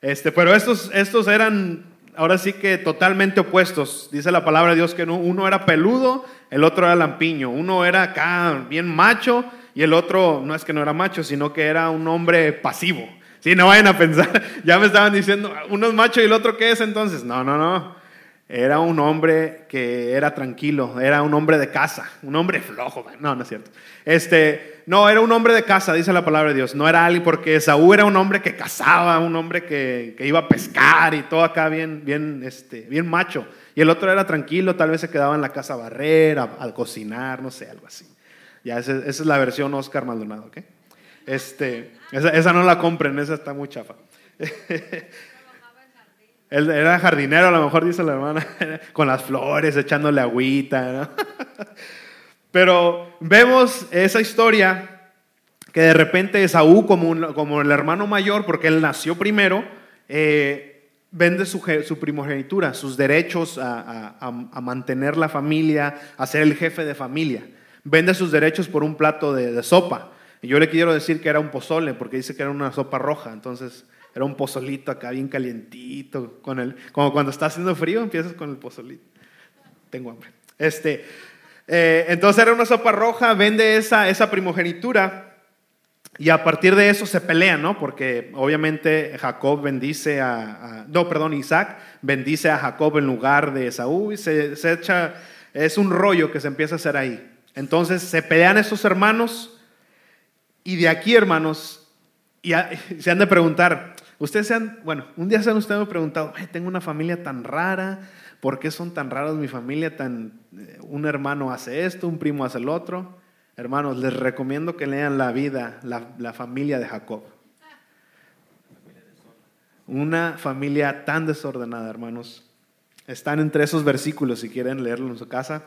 Este, pero estos, estos eran ahora sí que totalmente opuestos. Dice la palabra de Dios que no- uno era peludo, el otro era lampiño. Uno era acá bien macho y el otro no es que no era macho, sino que era un hombre pasivo. Sí, no vayan a pensar, (laughs) ya me estaban diciendo, uno es macho y el otro qué es entonces. No, no, no. Era un hombre que era tranquilo, era un hombre de casa, un hombre flojo. No, no es cierto. Este, no, era un hombre de casa, dice la palabra de Dios. No era alguien, porque Saúl era un hombre que cazaba, un hombre que, que iba a pescar y todo acá bien, bien, este, bien macho. Y el otro era tranquilo, tal vez se quedaba en la casa a barrer, a, cocinar, no sé, algo así. Ya, esa, esa es la versión Oscar Maldonado, ¿ok? Este, esa, esa no la compren, esa está muy chafa. (laughs) Él era jardinero, a lo mejor dice la hermana, (laughs) con las flores, echándole agüita. ¿no? (laughs) Pero vemos esa historia que de repente Esaú, como, como el hermano mayor, porque él nació primero, eh, vende su, primogenitura, sus derechos a, mantener la familia, a ser el jefe de familia. Vende sus derechos por un plato de, sopa. Yo le quiero decir que era un pozole, porque dice que era una sopa roja. Entonces era un pozolito acá bien calientito, con el, como cuando está haciendo frío, empiezas con el pozolito. Tengo hambre. Este, eh, entonces era una sopa roja, vende esa, esa primogenitura. Y a partir de eso se pelean, ¿no? Porque obviamente Jacob bendice a, no, perdón, Isaac bendice a Jacob en lugar de Esaú y se, se echa, es un rollo que se empieza a hacer ahí. Entonces se pelean estos hermanos y de aquí, hermanos, y (laughs) se han de preguntar, ustedes se han, bueno, un día se han ustedes preguntado, "Ay, tengo una familia tan rara, ¿por qué son tan raros mi familia? Tan, eh, un hermano hace esto, un primo hace el otro. Hermanos, les recomiendo que lean la vida, la, la familia de Jacob. Una familia tan desordenada, hermanos. Están entre esos versículos si quieren leerlo en su casa.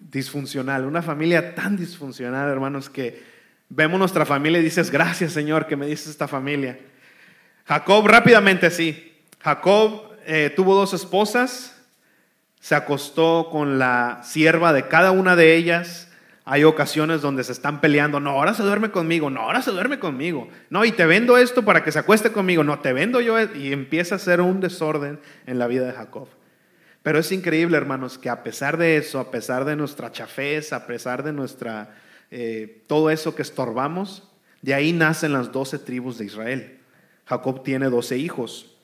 Disfuncional, una familia tan disfuncional, hermanos, que vemos nuestra familia y dices, gracias Señor que me dices esta familia. Jacob rápidamente sí. Jacob eh, tuvo dos esposas, se acostó con la sierva de cada una de ellas. Hay ocasiones donde se están peleando, no, ahora se duerme conmigo, no, ahora se duerme conmigo, no, y te vendo esto para que se acueste conmigo, no, te vendo yo, e-". y empieza a ser un desorden en la vida de Jacob. Pero es increíble, hermanos, que a pesar de eso, a pesar de nuestra chafez, a pesar de nuestra, eh, todo eso que estorbamos, de ahí nacen las doce tribus de Israel. Jacob tiene doce hijos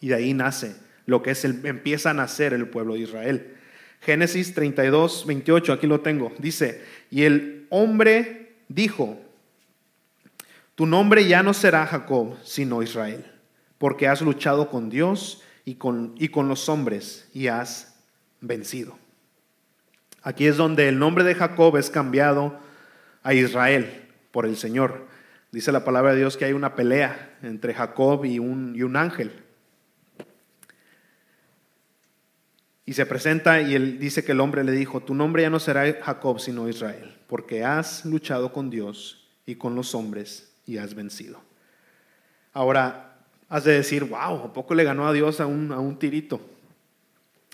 y de ahí nace lo que es el, empieza a nacer el pueblo de Israel. Génesis 32, 28, aquí lo tengo. Dice, y el hombre dijo, tu nombre ya no será Jacob, sino Israel, porque has luchado con Dios y con, y con los hombres y has vencido. Aquí es donde el nombre de Jacob es cambiado a Israel por el Señor. Dice la palabra de Dios que hay una pelea entre Jacob y un, ángel. Y se presenta y él dice que el hombre le dijo, tu nombre ya no será Jacob sino Israel, porque has luchado con Dios y con los hombres y has vencido. Ahora, has de decir, wow, ¿a poco le ganó a Dios a un tirito?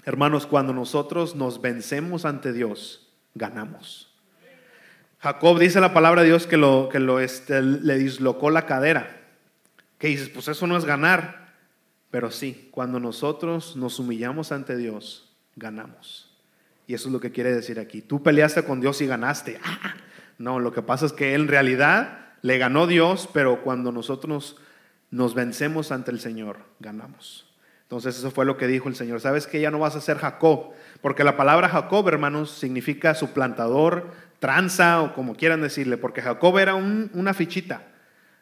Hermanos, cuando nosotros nos vencemos ante Dios, ganamos. Jacob dice la palabra de Dios que, lo, que lo, este, le dislocó la cadera. Que dices, pues eso no es ganar. Pero sí, cuando nosotros nos humillamos ante Dios, ganamos. Y eso es lo que quiere decir aquí. Tú peleaste con Dios y ganaste. Ah, no, lo que pasa es que en realidad le ganó Dios, pero cuando nosotros nos, nos vencemos ante el Señor, ganamos. Entonces eso fue lo que dijo el Señor. ¿Sabes que ya no vas a ser Jacob? Porque la palabra Jacob, hermanos, significa suplantador, tranza o como quieran decirle, porque Jacob era una fichita.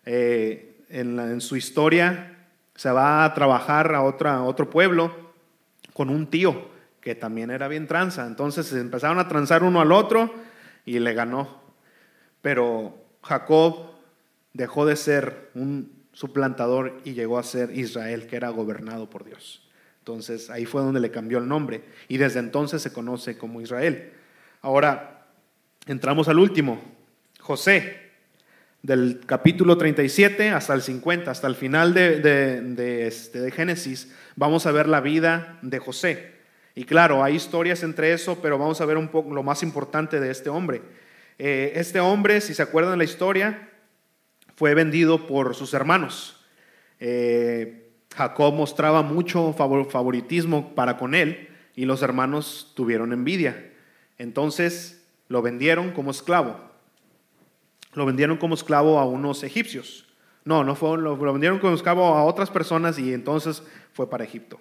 Eh, en, su historia se va a trabajar a, otra, otro pueblo con un tío que también era bien tranza. Entonces se empezaron a transar uno al otro y le ganó. Pero Jacob dejó de ser un suplantador y llegó a ser Israel, que era gobernado por Dios. Entonces ahí fue donde le cambió el nombre y desde entonces se conoce como Israel. Ahora entramos al último, José, del capítulo 37 hasta el 50, hasta el final de, este, de Génesis, vamos a ver la vida de José. Y claro, hay historias entre eso, pero vamos a ver un poco lo más importante de este hombre. Eh, este hombre, si se acuerdan la historia, fue vendido por sus hermanos. Eh, Jacob mostraba mucho favoritismo para con él y los hermanos tuvieron envidia. Entonces lo vendieron como esclavo. Lo vendieron como esclavo a unos egipcios. No, no fue, lo, vendieron como esclavo a otras personas y entonces fue para Egipto.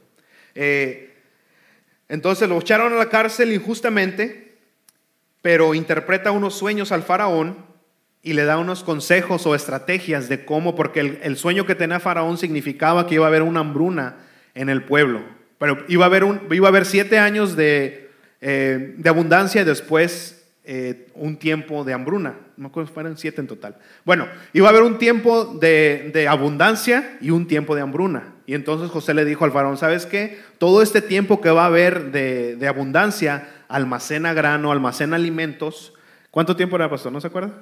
Eh, entonces lo echaron a la cárcel injustamente, pero interpreta unos sueños al faraón y le da unos consejos o estrategias de cómo, porque el, sueño que tenía Faraón significaba que iba a haber una hambruna en el pueblo, pero iba a haber, un, iba a haber siete años de, eh, de abundancia y después eh, un tiempo de hambruna. No me acuerdo si fueron siete en total. Bueno, iba a haber un tiempo de, de, abundancia y un tiempo de hambruna. Y entonces José le dijo al faraón, ¿sabes qué? Todo este tiempo que va a haber de, de abundancia, almacena grano, almacena alimentos. ¿Cuánto tiempo era, pastor? ¿No se acuerda?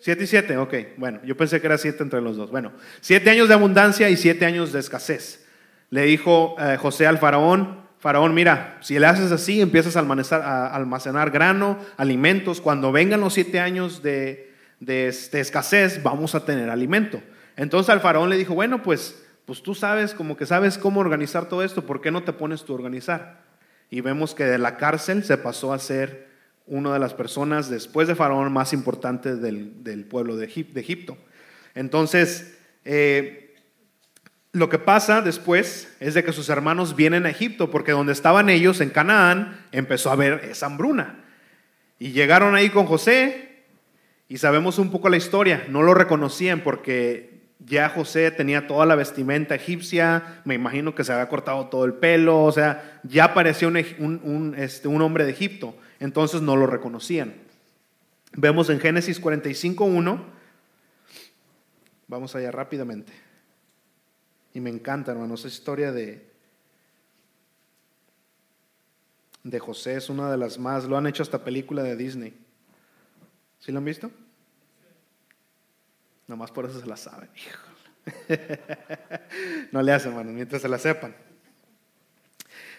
Siete y siete, ok. Bueno, yo pensé que era siete entre los dos. Bueno, siete años de abundancia y siete años de escasez. Le dijo eh, José al faraón, faraón, mira, si le haces así, empiezas a almacenar, grano, alimentos. Cuando vengan los siete años de, de, escasez, vamos a tener alimento. Entonces al faraón le dijo, bueno, pues, pues tú sabes, como que sabes cómo organizar todo esto, ¿por qué no te pones tú a organizar? Y vemos que de la cárcel se pasó a ser una de las personas después de Faraón más importantes del, pueblo de, Egipto. Entonces, eh, lo que pasa después es de que sus hermanos vienen a Egipto, porque donde estaban ellos, en Canaán, empezó a haber esa hambruna. Y llegaron ahí con José, y sabemos un poco la historia, no lo reconocían porque ya José tenía toda la vestimenta egipcia, me imagino que se había cortado todo el pelo, o sea, ya parecía un, este, un hombre de Egipto entonces no lo reconocían. Vemos en Génesis 45.1, vamos allá rápidamente. Y me encanta, hermanos, esa historia de, de José es una de las más, lo han hecho hasta película de Disney. ¿Sí lo han visto? Nomás por eso se la saben. (laughs) no le hacen, hermanos, mientras se la sepan.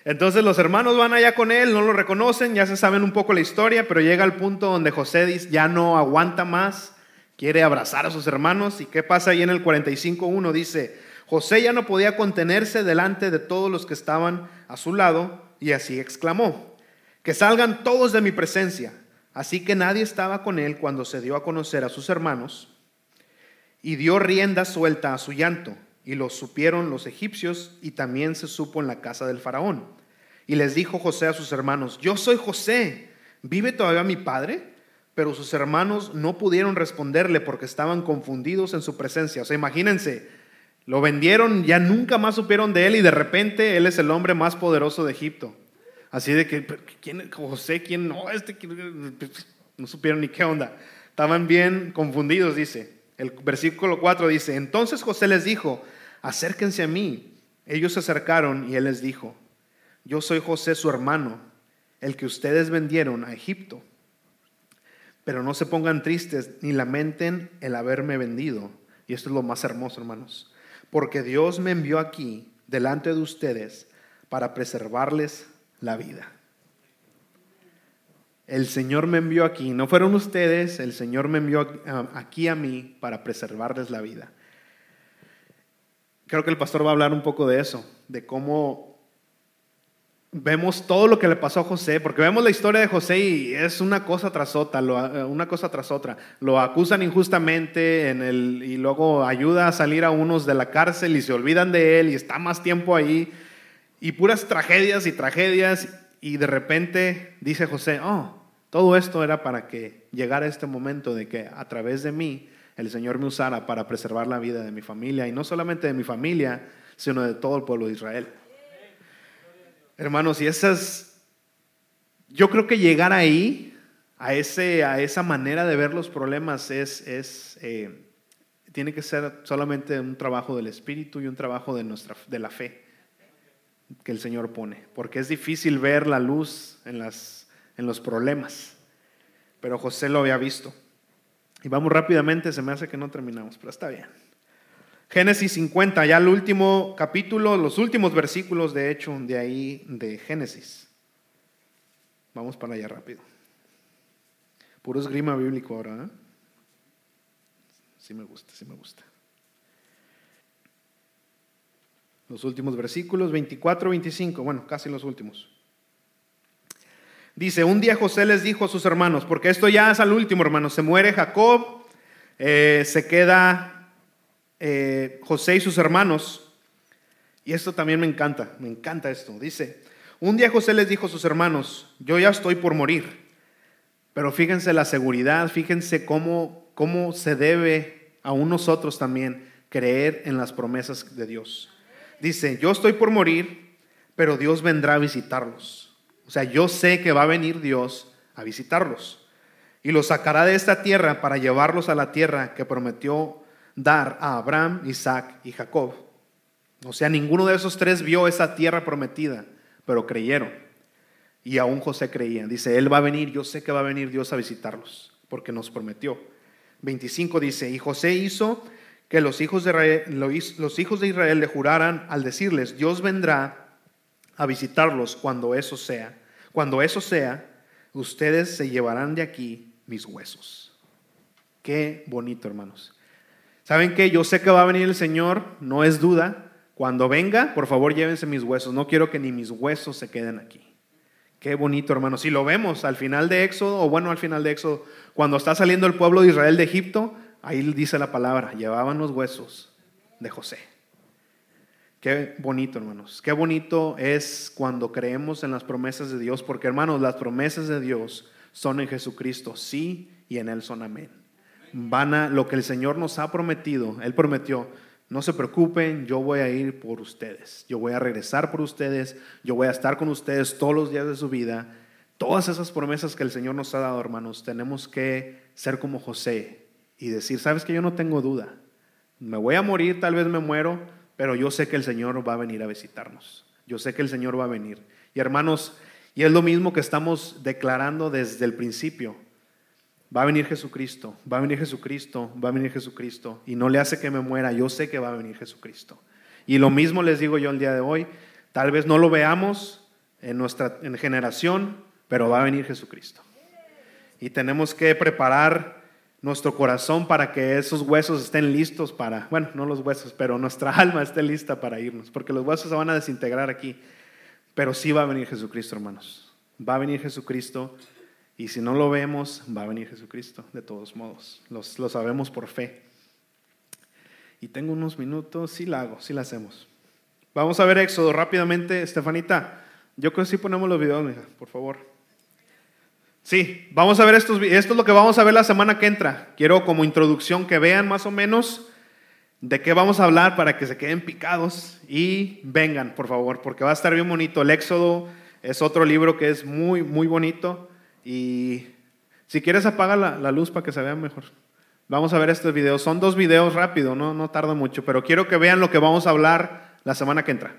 Entonces los hermanos van allá con él, no lo reconocen, ya se saben un poco la historia, pero llega al punto donde José ya no aguanta más, quiere abrazar a sus hermanos. ¿Y qué pasa ahí en el 45.1? Dice, José ya no podía contenerse delante de todos los que estaban a su lado y así exclamó, que salgan todos de mi presencia. Así que nadie estaba con él cuando se dio a conocer a sus hermanos y dio rienda suelta a su llanto y lo supieron los egipcios y también se supo en la casa del faraón. Y les dijo José a sus hermanos, yo soy José, ¿vive todavía mi padre? Pero sus hermanos no pudieron responderle porque estaban confundidos en su presencia. O sea, imagínense, Lo vendieron, ya nunca más supieron de él y de repente él es el hombre más poderoso de Egipto. Así de que, ¿quién, José, quién no? Este, no supieron ni qué onda. Estaban bien confundidos, dice. El versículo 4 dice, entonces José les dijo, acérquense a mí. Ellos se acercaron y él les dijo, yo soy José su hermano, el que ustedes vendieron a Egipto. Pero no se pongan tristes ni lamenten el haberme vendido. Y esto es lo más hermoso, hermanos. Porque Dios me envió aquí, delante de ustedes, para preservarles la vida. El Señor me envió aquí, no fueron ustedes, el Señor me envió aquí a mí para preservarles la vida. Creo que el pastor va a hablar un poco de eso, de cómo vemos todo lo que le pasó a José, porque vemos la historia de José y es una cosa tras otra, una cosa tras otra. Lo acusan injustamente en el, y luego ayuda a salir a unos de la cárcel y se olvidan de él y está más tiempo ahí. Y puras tragedias y tragedias y de repente dice José, oh, todo esto era para que llegara este momento de que a través de mí el Señor me usara para preservar la vida de mi familia y no solamente de mi familia, sino de todo el pueblo de Israel. Hermanos, y esas, yo creo que llegar ahí, a, ese, a esa manera de ver los problemas, es, es eh, tiene que ser solamente un trabajo del Espíritu y un trabajo de, nuestra, de la fe que el Señor pone, porque es difícil ver la luz en, las, en los problemas, pero José lo había visto. Y vamos rápidamente, se me hace que no terminamos, pero está bien. Génesis 50, ya el último capítulo, los últimos versículos de hecho de ahí de Génesis. Vamos para allá rápido. Puro esgrima bíblico ahora. ¿eh? Sí me gusta, sí me gusta. Los últimos versículos, 24, 25, bueno, casi los últimos. Dice, un día José les dijo a sus hermanos, porque esto ya es al último hermano, se muere Jacob, eh, se queda eh, José y sus hermanos, y esto también me encanta, me encanta esto, dice, un día José les dijo a sus hermanos, yo ya estoy por morir, pero fíjense la seguridad, fíjense cómo, cómo se debe a nosotros también creer en las promesas de Dios. Dice, yo estoy por morir, pero Dios vendrá a visitarlos. O sea, yo sé que va a venir Dios a visitarlos y los sacará de esta tierra para llevarlos a la tierra que prometió dar a Abraham, Isaac y Jacob. O sea, ninguno de esos tres vio esa tierra prometida, pero creyeron. Y aún José creía. Dice, Él va a venir, yo sé que va a venir Dios a visitarlos, porque nos prometió. 25 dice, y José hizo que los hijos de Israel, los hijos de Israel le juraran al decirles, Dios vendrá a visitarlos cuando eso sea. Cuando eso sea, ustedes se llevarán de aquí mis huesos. Qué bonito, hermanos. ¿Saben qué? Yo sé que va a venir el Señor, no es duda. Cuando venga, por favor llévense mis huesos. No quiero que ni mis huesos se queden aquí. Qué bonito, hermano. Si lo vemos al final de Éxodo, o bueno, al final de Éxodo, cuando está saliendo el pueblo de Israel de Egipto, ahí dice la palabra, llevaban los huesos de José. Qué bonito, hermanos. Qué bonito es cuando creemos en las promesas de Dios, porque hermanos, las promesas de Dios son en Jesucristo, sí, y en Él son amén van a, lo que el Señor nos ha prometido, Él prometió, no se preocupen, yo voy a ir por ustedes, yo voy a regresar por ustedes, yo voy a estar con ustedes todos los días de su vida. Todas esas promesas que el Señor nos ha dado, hermanos, tenemos que ser como José y decir, sabes que yo no tengo duda, me voy a morir, tal vez me muero, pero yo sé que el Señor va a venir a visitarnos, yo sé que el Señor va a venir. Y hermanos, y es lo mismo que estamos declarando desde el principio. Va a venir Jesucristo, va a venir Jesucristo, va a venir Jesucristo. Y no le hace que me muera, yo sé que va a venir Jesucristo. Y lo mismo les digo yo el día de hoy, tal vez no lo veamos en nuestra en generación, pero va a venir Jesucristo. Y tenemos que preparar nuestro corazón para que esos huesos estén listos para, bueno, no los huesos, pero nuestra (laughs) alma esté lista para irnos, porque los huesos se van a desintegrar aquí. Pero sí va a venir Jesucristo, hermanos. Va a venir Jesucristo y si no lo vemos, va a venir Jesucristo, de todos modos. Los, lo sabemos por fe. Y tengo unos minutos, sí la hago, sí la hacemos. Vamos a ver Éxodo rápidamente, Estefanita. Yo creo que sí ponemos los videos, por favor. Sí, vamos a ver estos Esto es lo que vamos a ver la semana que entra. Quiero como introducción que vean más o menos de qué vamos a hablar para que se queden picados y vengan, por favor, porque va a estar bien bonito. El Éxodo es otro libro que es muy, muy bonito y si quieres apaga la, la luz para que se vea mejor. Vamos a ver estos videos. Son dos videos rápido, no, no tarda mucho, pero quiero que vean lo que vamos a hablar la semana que entra.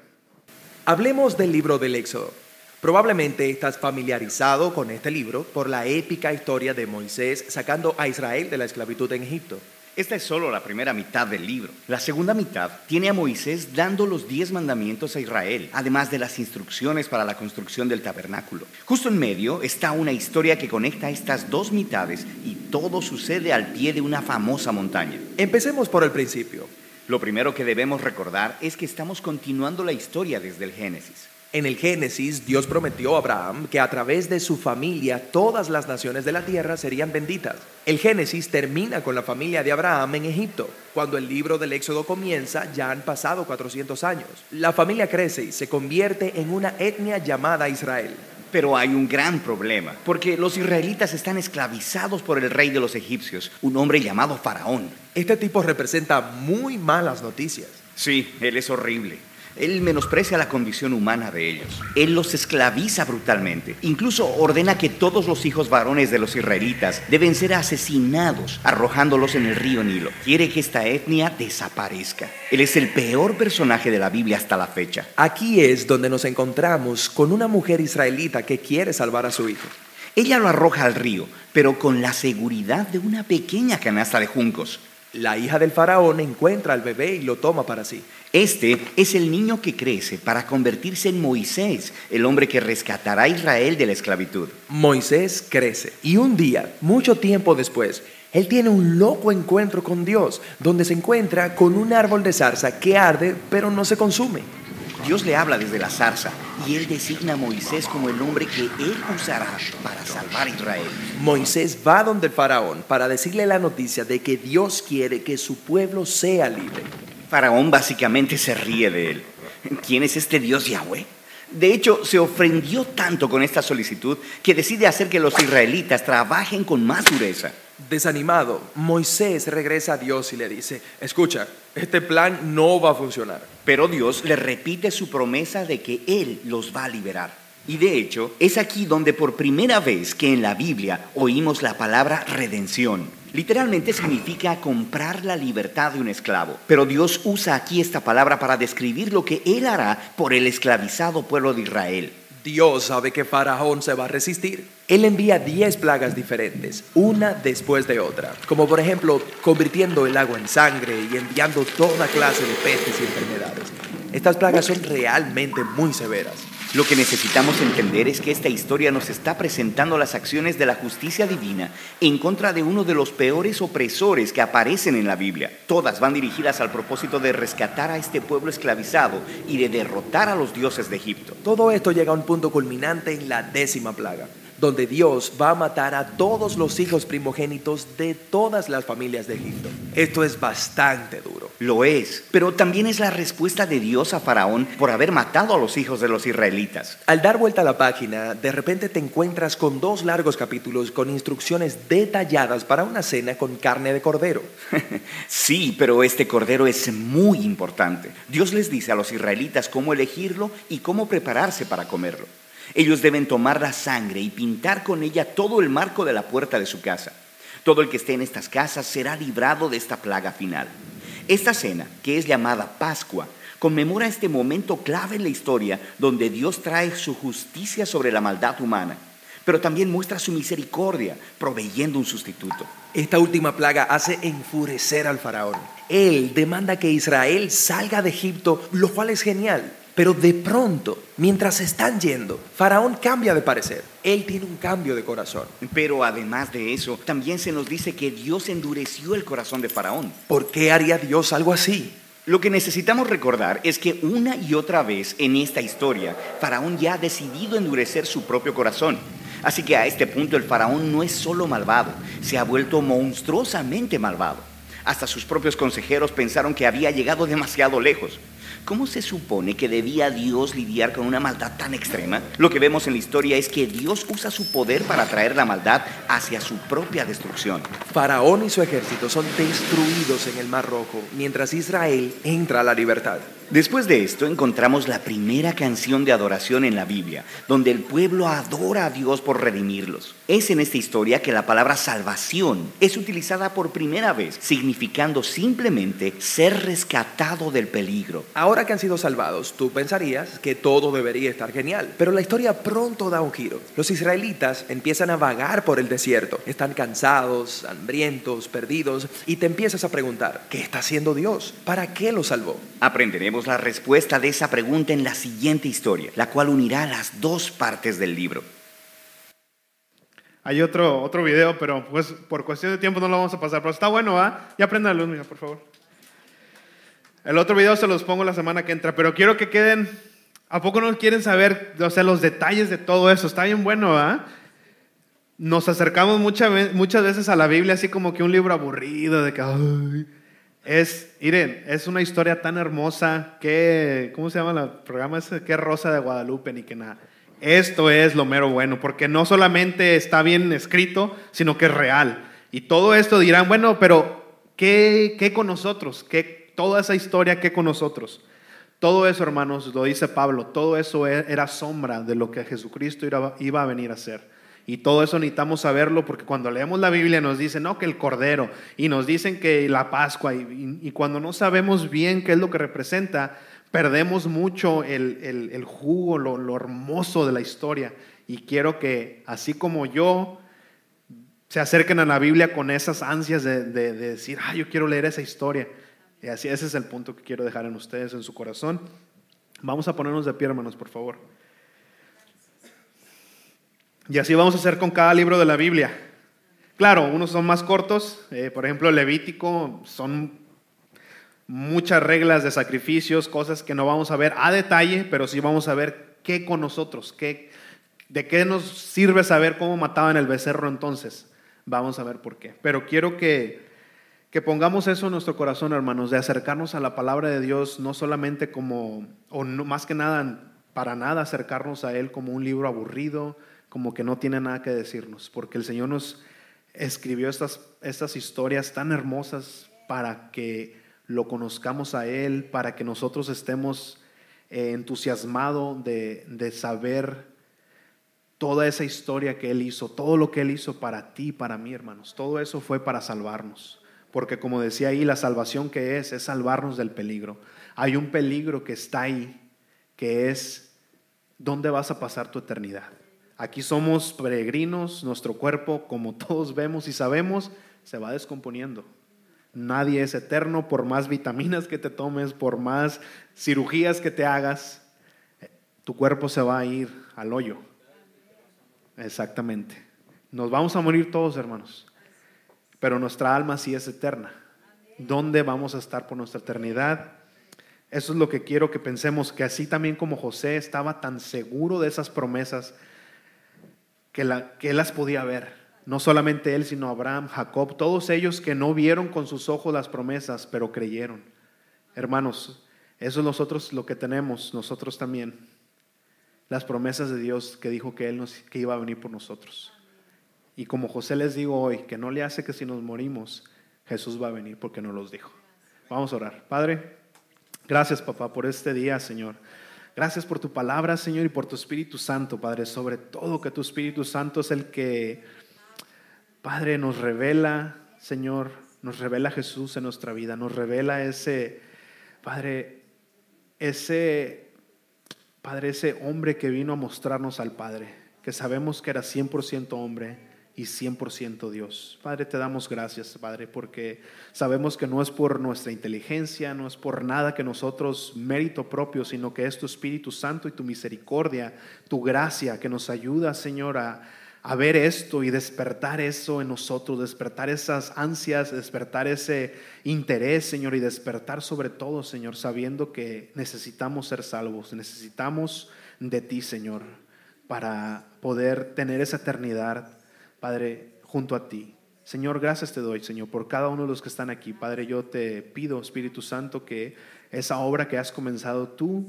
Hablemos del libro del Éxodo. Probablemente estás familiarizado con este libro por la épica historia de Moisés sacando a Israel de la esclavitud en Egipto. Esta es solo la primera mitad del libro. La segunda mitad tiene a Moisés dando los diez mandamientos a Israel, además de las instrucciones para la construcción del tabernáculo. Justo en medio está una historia que conecta estas dos mitades y todo sucede al pie de una famosa montaña. Empecemos por el principio. Lo primero que debemos recordar es que estamos continuando la historia desde el Génesis. En el Génesis, Dios prometió a Abraham que a través de su familia todas las naciones de la tierra serían benditas. El Génesis termina con la familia de Abraham en Egipto. Cuando el libro del Éxodo comienza, ya han pasado 400 años. La familia crece y se convierte en una etnia llamada Israel. Pero hay un gran problema, porque los israelitas están esclavizados por el rey de los egipcios, un hombre llamado Faraón. Este tipo representa muy malas noticias. Sí, él es horrible. Él menosprecia la condición humana de ellos. Él los esclaviza brutalmente. Incluso ordena que todos los hijos varones de los israelitas deben ser asesinados, arrojándolos en el río Nilo. Quiere que esta etnia desaparezca. Él es el peor personaje de la Biblia hasta la fecha. Aquí es donde nos encontramos con una mujer israelita que quiere salvar a su hijo. Ella lo arroja al río, pero con la seguridad de una pequeña canasta de juncos. La hija del faraón encuentra al bebé y lo toma para sí. Este es el niño que crece para convertirse en Moisés, el hombre que rescatará a Israel de la esclavitud. Moisés crece y un día, mucho tiempo después, él tiene un loco encuentro con Dios, donde se encuentra con un árbol de zarza que arde pero no se consume. Dios le habla desde la zarza y él designa a Moisés como el hombre que él usará para salvar a Israel. Moisés va donde el faraón para decirle la noticia de que Dios quiere que su pueblo sea libre. Faraón básicamente se ríe de él. ¿Quién es este Dios Yahweh? De hecho, se ofendió tanto con esta solicitud que decide hacer que los israelitas trabajen con más dureza. Desanimado, Moisés regresa a Dios y le dice, escucha, este plan no va a funcionar. Pero Dios le repite su promesa de que Él los va a liberar. Y de hecho, es aquí donde por primera vez que en la Biblia oímos la palabra redención. Literalmente significa comprar la libertad de un esclavo. Pero Dios usa aquí esta palabra para describir lo que Él hará por el esclavizado pueblo de Israel. Dios sabe que Faraón se va a resistir. Él envía 10 plagas diferentes, una después de otra, como por ejemplo convirtiendo el agua en sangre y enviando toda clase de pestes y enfermedades. Estas plagas son realmente muy severas. Lo que necesitamos entender es que esta historia nos está presentando las acciones de la justicia divina en contra de uno de los peores opresores que aparecen en la Biblia. Todas van dirigidas al propósito de rescatar a este pueblo esclavizado y de derrotar a los dioses de Egipto. Todo esto llega a un punto culminante en la décima plaga, donde Dios va a matar a todos los hijos primogénitos de todas las familias de Egipto. Esto es bastante duro. Lo es, pero también es la respuesta de Dios a Faraón por haber matado a los hijos de los israelitas. Al dar vuelta a la página, de repente te encuentras con dos largos capítulos con instrucciones detalladas para una cena con carne de cordero. (laughs) Sí, pero este cordero es muy importante. Dios les dice a los israelitas cómo elegirlo y cómo prepararse para comerlo. Ellos deben tomar la sangre y pintar con ella todo el marco de la puerta de su casa. Todo el que esté en estas casas será librado de esta plaga final. Esta cena, que es llamada Pascua, conmemora este momento clave en la historia donde Dios trae su justicia sobre la maldad humana, pero también muestra su misericordia proveyendo un sustituto. Esta última plaga hace enfurecer al faraón. Él demanda que Israel salga de Egipto, lo cual es genial. Pero de pronto, mientras están yendo, Faraón cambia de parecer. Él tiene un cambio de corazón. Pero además de eso, también se nos dice que Dios endureció el corazón de Faraón. ¿Por qué haría Dios algo así? Lo que necesitamos recordar es que una y otra vez en esta historia, Faraón ya ha decidido endurecer su propio corazón. Así que a este punto el faraón no es solo malvado, se ha vuelto monstruosamente malvado. Hasta sus propios consejeros pensaron que había llegado demasiado lejos. ¿Cómo se supone que debía Dios lidiar con una maldad tan extrema? Lo que vemos en la historia es que Dios usa su poder para traer la maldad hacia su propia destrucción. Faraón y su ejército son destruidos en el Mar Rojo, mientras Israel entra a la libertad. Después de esto encontramos la primera canción de adoración en la Biblia, donde el pueblo adora a Dios por redimirlos. Es en esta historia que la palabra salvación es utilizada por primera vez, significando simplemente ser rescatado del peligro. Ahora que han sido salvados, tú pensarías que todo debería estar genial, pero la historia pronto da un giro. Los israelitas empiezan a vagar por el desierto, están cansados, hambrientos, perdidos, y te empiezas a preguntar, ¿qué está haciendo Dios? ¿Para qué los salvó? Aprenderemos la respuesta de esa pregunta en la siguiente historia, la cual unirá las dos partes del libro. Hay otro, otro video, pero pues por cuestión de tiempo no lo vamos a pasar, pero está bueno, ¿va? Ya prenda la luz, mija, por favor. El otro video se los pongo la semana que entra, pero quiero que queden, ¿a poco no quieren saber, o sea, los detalles de todo eso? Está bien bueno, ¿va? Nos acercamos muchas muchas veces a la Biblia así como que un libro aburrido, de que, ay, es, miren, es una historia tan hermosa que, ¿cómo se llama el programa ese? Que Rosa de Guadalupe, ni que nada. Esto es lo mero bueno, porque no solamente está bien escrito, sino que es real. Y todo esto dirán, bueno, pero ¿qué, qué con nosotros? ¿Qué, toda esa historia, ¿qué con nosotros? Todo eso, hermanos, lo dice Pablo, todo eso e- era sombra de lo que Jesucristo iba- a venir a hacer. Y todo eso necesitamos saberlo porque cuando leemos la Biblia nos dicen, no, que el Cordero, y nos dicen que la Pascua, y, y- cuando no sabemos bien qué es lo que representa, perdemos mucho el, el- el jugo, lo, lo hermoso de la historia. Y quiero que, así como yo, se acerquen a la Biblia con esas ansias de, de- de decir, ah, yo quiero leer esa historia. Y así, ese es el punto que quiero dejar en ustedes, en su corazón. Vamos a ponernos de pie, hermanos, por favor. Y así vamos a hacer con cada libro de la Biblia. Claro, unos son más cortos, eh, por ejemplo, Levítico, son muchas reglas de sacrificios, cosas que no vamos a ver a detalle, pero sí vamos a ver qué con nosotros, qué, de qué nos sirve saber cómo mataban el becerro entonces. Vamos a ver por qué. Pero quiero que, que pongamos eso en nuestro corazón, hermanos, de acercarnos a la palabra de Dios, no solamente como, o no, más que nada, para nada acercarnos a Él como un libro aburrido, como que no tiene nada que decirnos, porque el Señor nos escribió estas, estas historias tan hermosas para que lo conozcamos a Él, para que nosotros estemos eh, entusiasmados de, de saber toda esa historia que Él hizo, todo lo que Él hizo para ti, para mí, hermanos. Todo eso fue para salvarnos. Porque como decía ahí, la salvación que es, es salvarnos del peligro. Hay un peligro que está ahí, que es dónde vas a pasar tu eternidad. Aquí somos peregrinos, nuestro cuerpo, como todos vemos y sabemos, se va descomponiendo. Nadie es eterno por más vitaminas que te tomes, por más cirugías que te hagas, tu cuerpo se va a ir al hoyo. Exactamente. Nos vamos a morir todos, hermanos, pero nuestra alma sí es eterna. ¿Dónde vamos a estar por nuestra eternidad? Eso es lo que quiero que pensemos, que así también como José estaba tan seguro de esas promesas, que, él las podía ver. No solamente él, sino Abraham, Jacob, todos ellos que no vieron con sus ojos las promesas, pero creyeron. Hermanos, eso es nosotros lo que tenemos, nosotros también. Las promesas de Dios que dijo que Él que iba a venir por nosotros. Y como José les digo hoy, que no le hace que si nos morimos, Jesús va a venir porque nos los dijo. Vamos a orar. Padre, gracias papá por este día, Señor. Gracias por tu palabra, Señor, y por tu Espíritu Santo, Padre. Sobre todo que tu Espíritu Santo es el que, Padre, nos revela, Señor, nos revela Jesús en nuestra vida, nos revela ese, Padre, ese, Padre, ese hombre que vino a mostrarnos al Padre, que sabemos que era 100% hombre y 100% Dios. Padre, te damos gracias, Padre, porque sabemos que no es por nuestra inteligencia, no es por nada que nosotros mérito propio, sino que es tu Espíritu Santo y tu misericordia, tu gracia que nos ayuda, Señor, a, a ver esto y despertar eso en nosotros, despertar esas ansias, despertar ese interés, Señor, y despertar sobre todo, Señor, sabiendo que necesitamos ser salvos, necesitamos de ti, Señor, para poder tener esa eternidad, Padre, junto a ti. Señor, gracias te doy, Señor, por cada uno de los que están aquí. Padre, yo te pido, Espíritu Santo, que esa obra que has comenzado tú,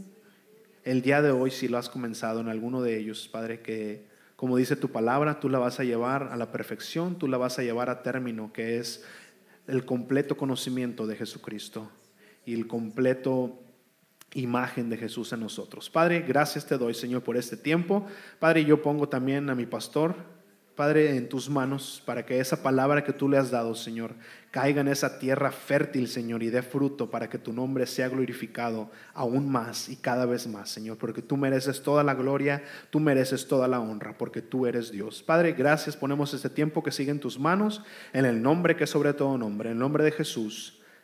el día de hoy si lo has comenzado en alguno de ellos, Padre, que como dice tu palabra, tú la vas a llevar a la perfección, tú la vas a llevar a término, que es el completo conocimiento de Jesucristo y el completo imagen de Jesús en nosotros. Padre, gracias te doy, Señor, por este tiempo. Padre, yo pongo también a mi pastor, Padre, en tus manos para que esa palabra que tú le has dado, Señor, caiga en esa tierra fértil, Señor, y dé fruto para que tu nombre sea glorificado aún más y cada vez más, Señor, porque tú mereces toda la gloria, tú mereces toda la honra, porque tú eres Dios. Padre, gracias, ponemos este tiempo que sigue en tus manos, en el nombre que sobre todo nombre, en el nombre de Jesús.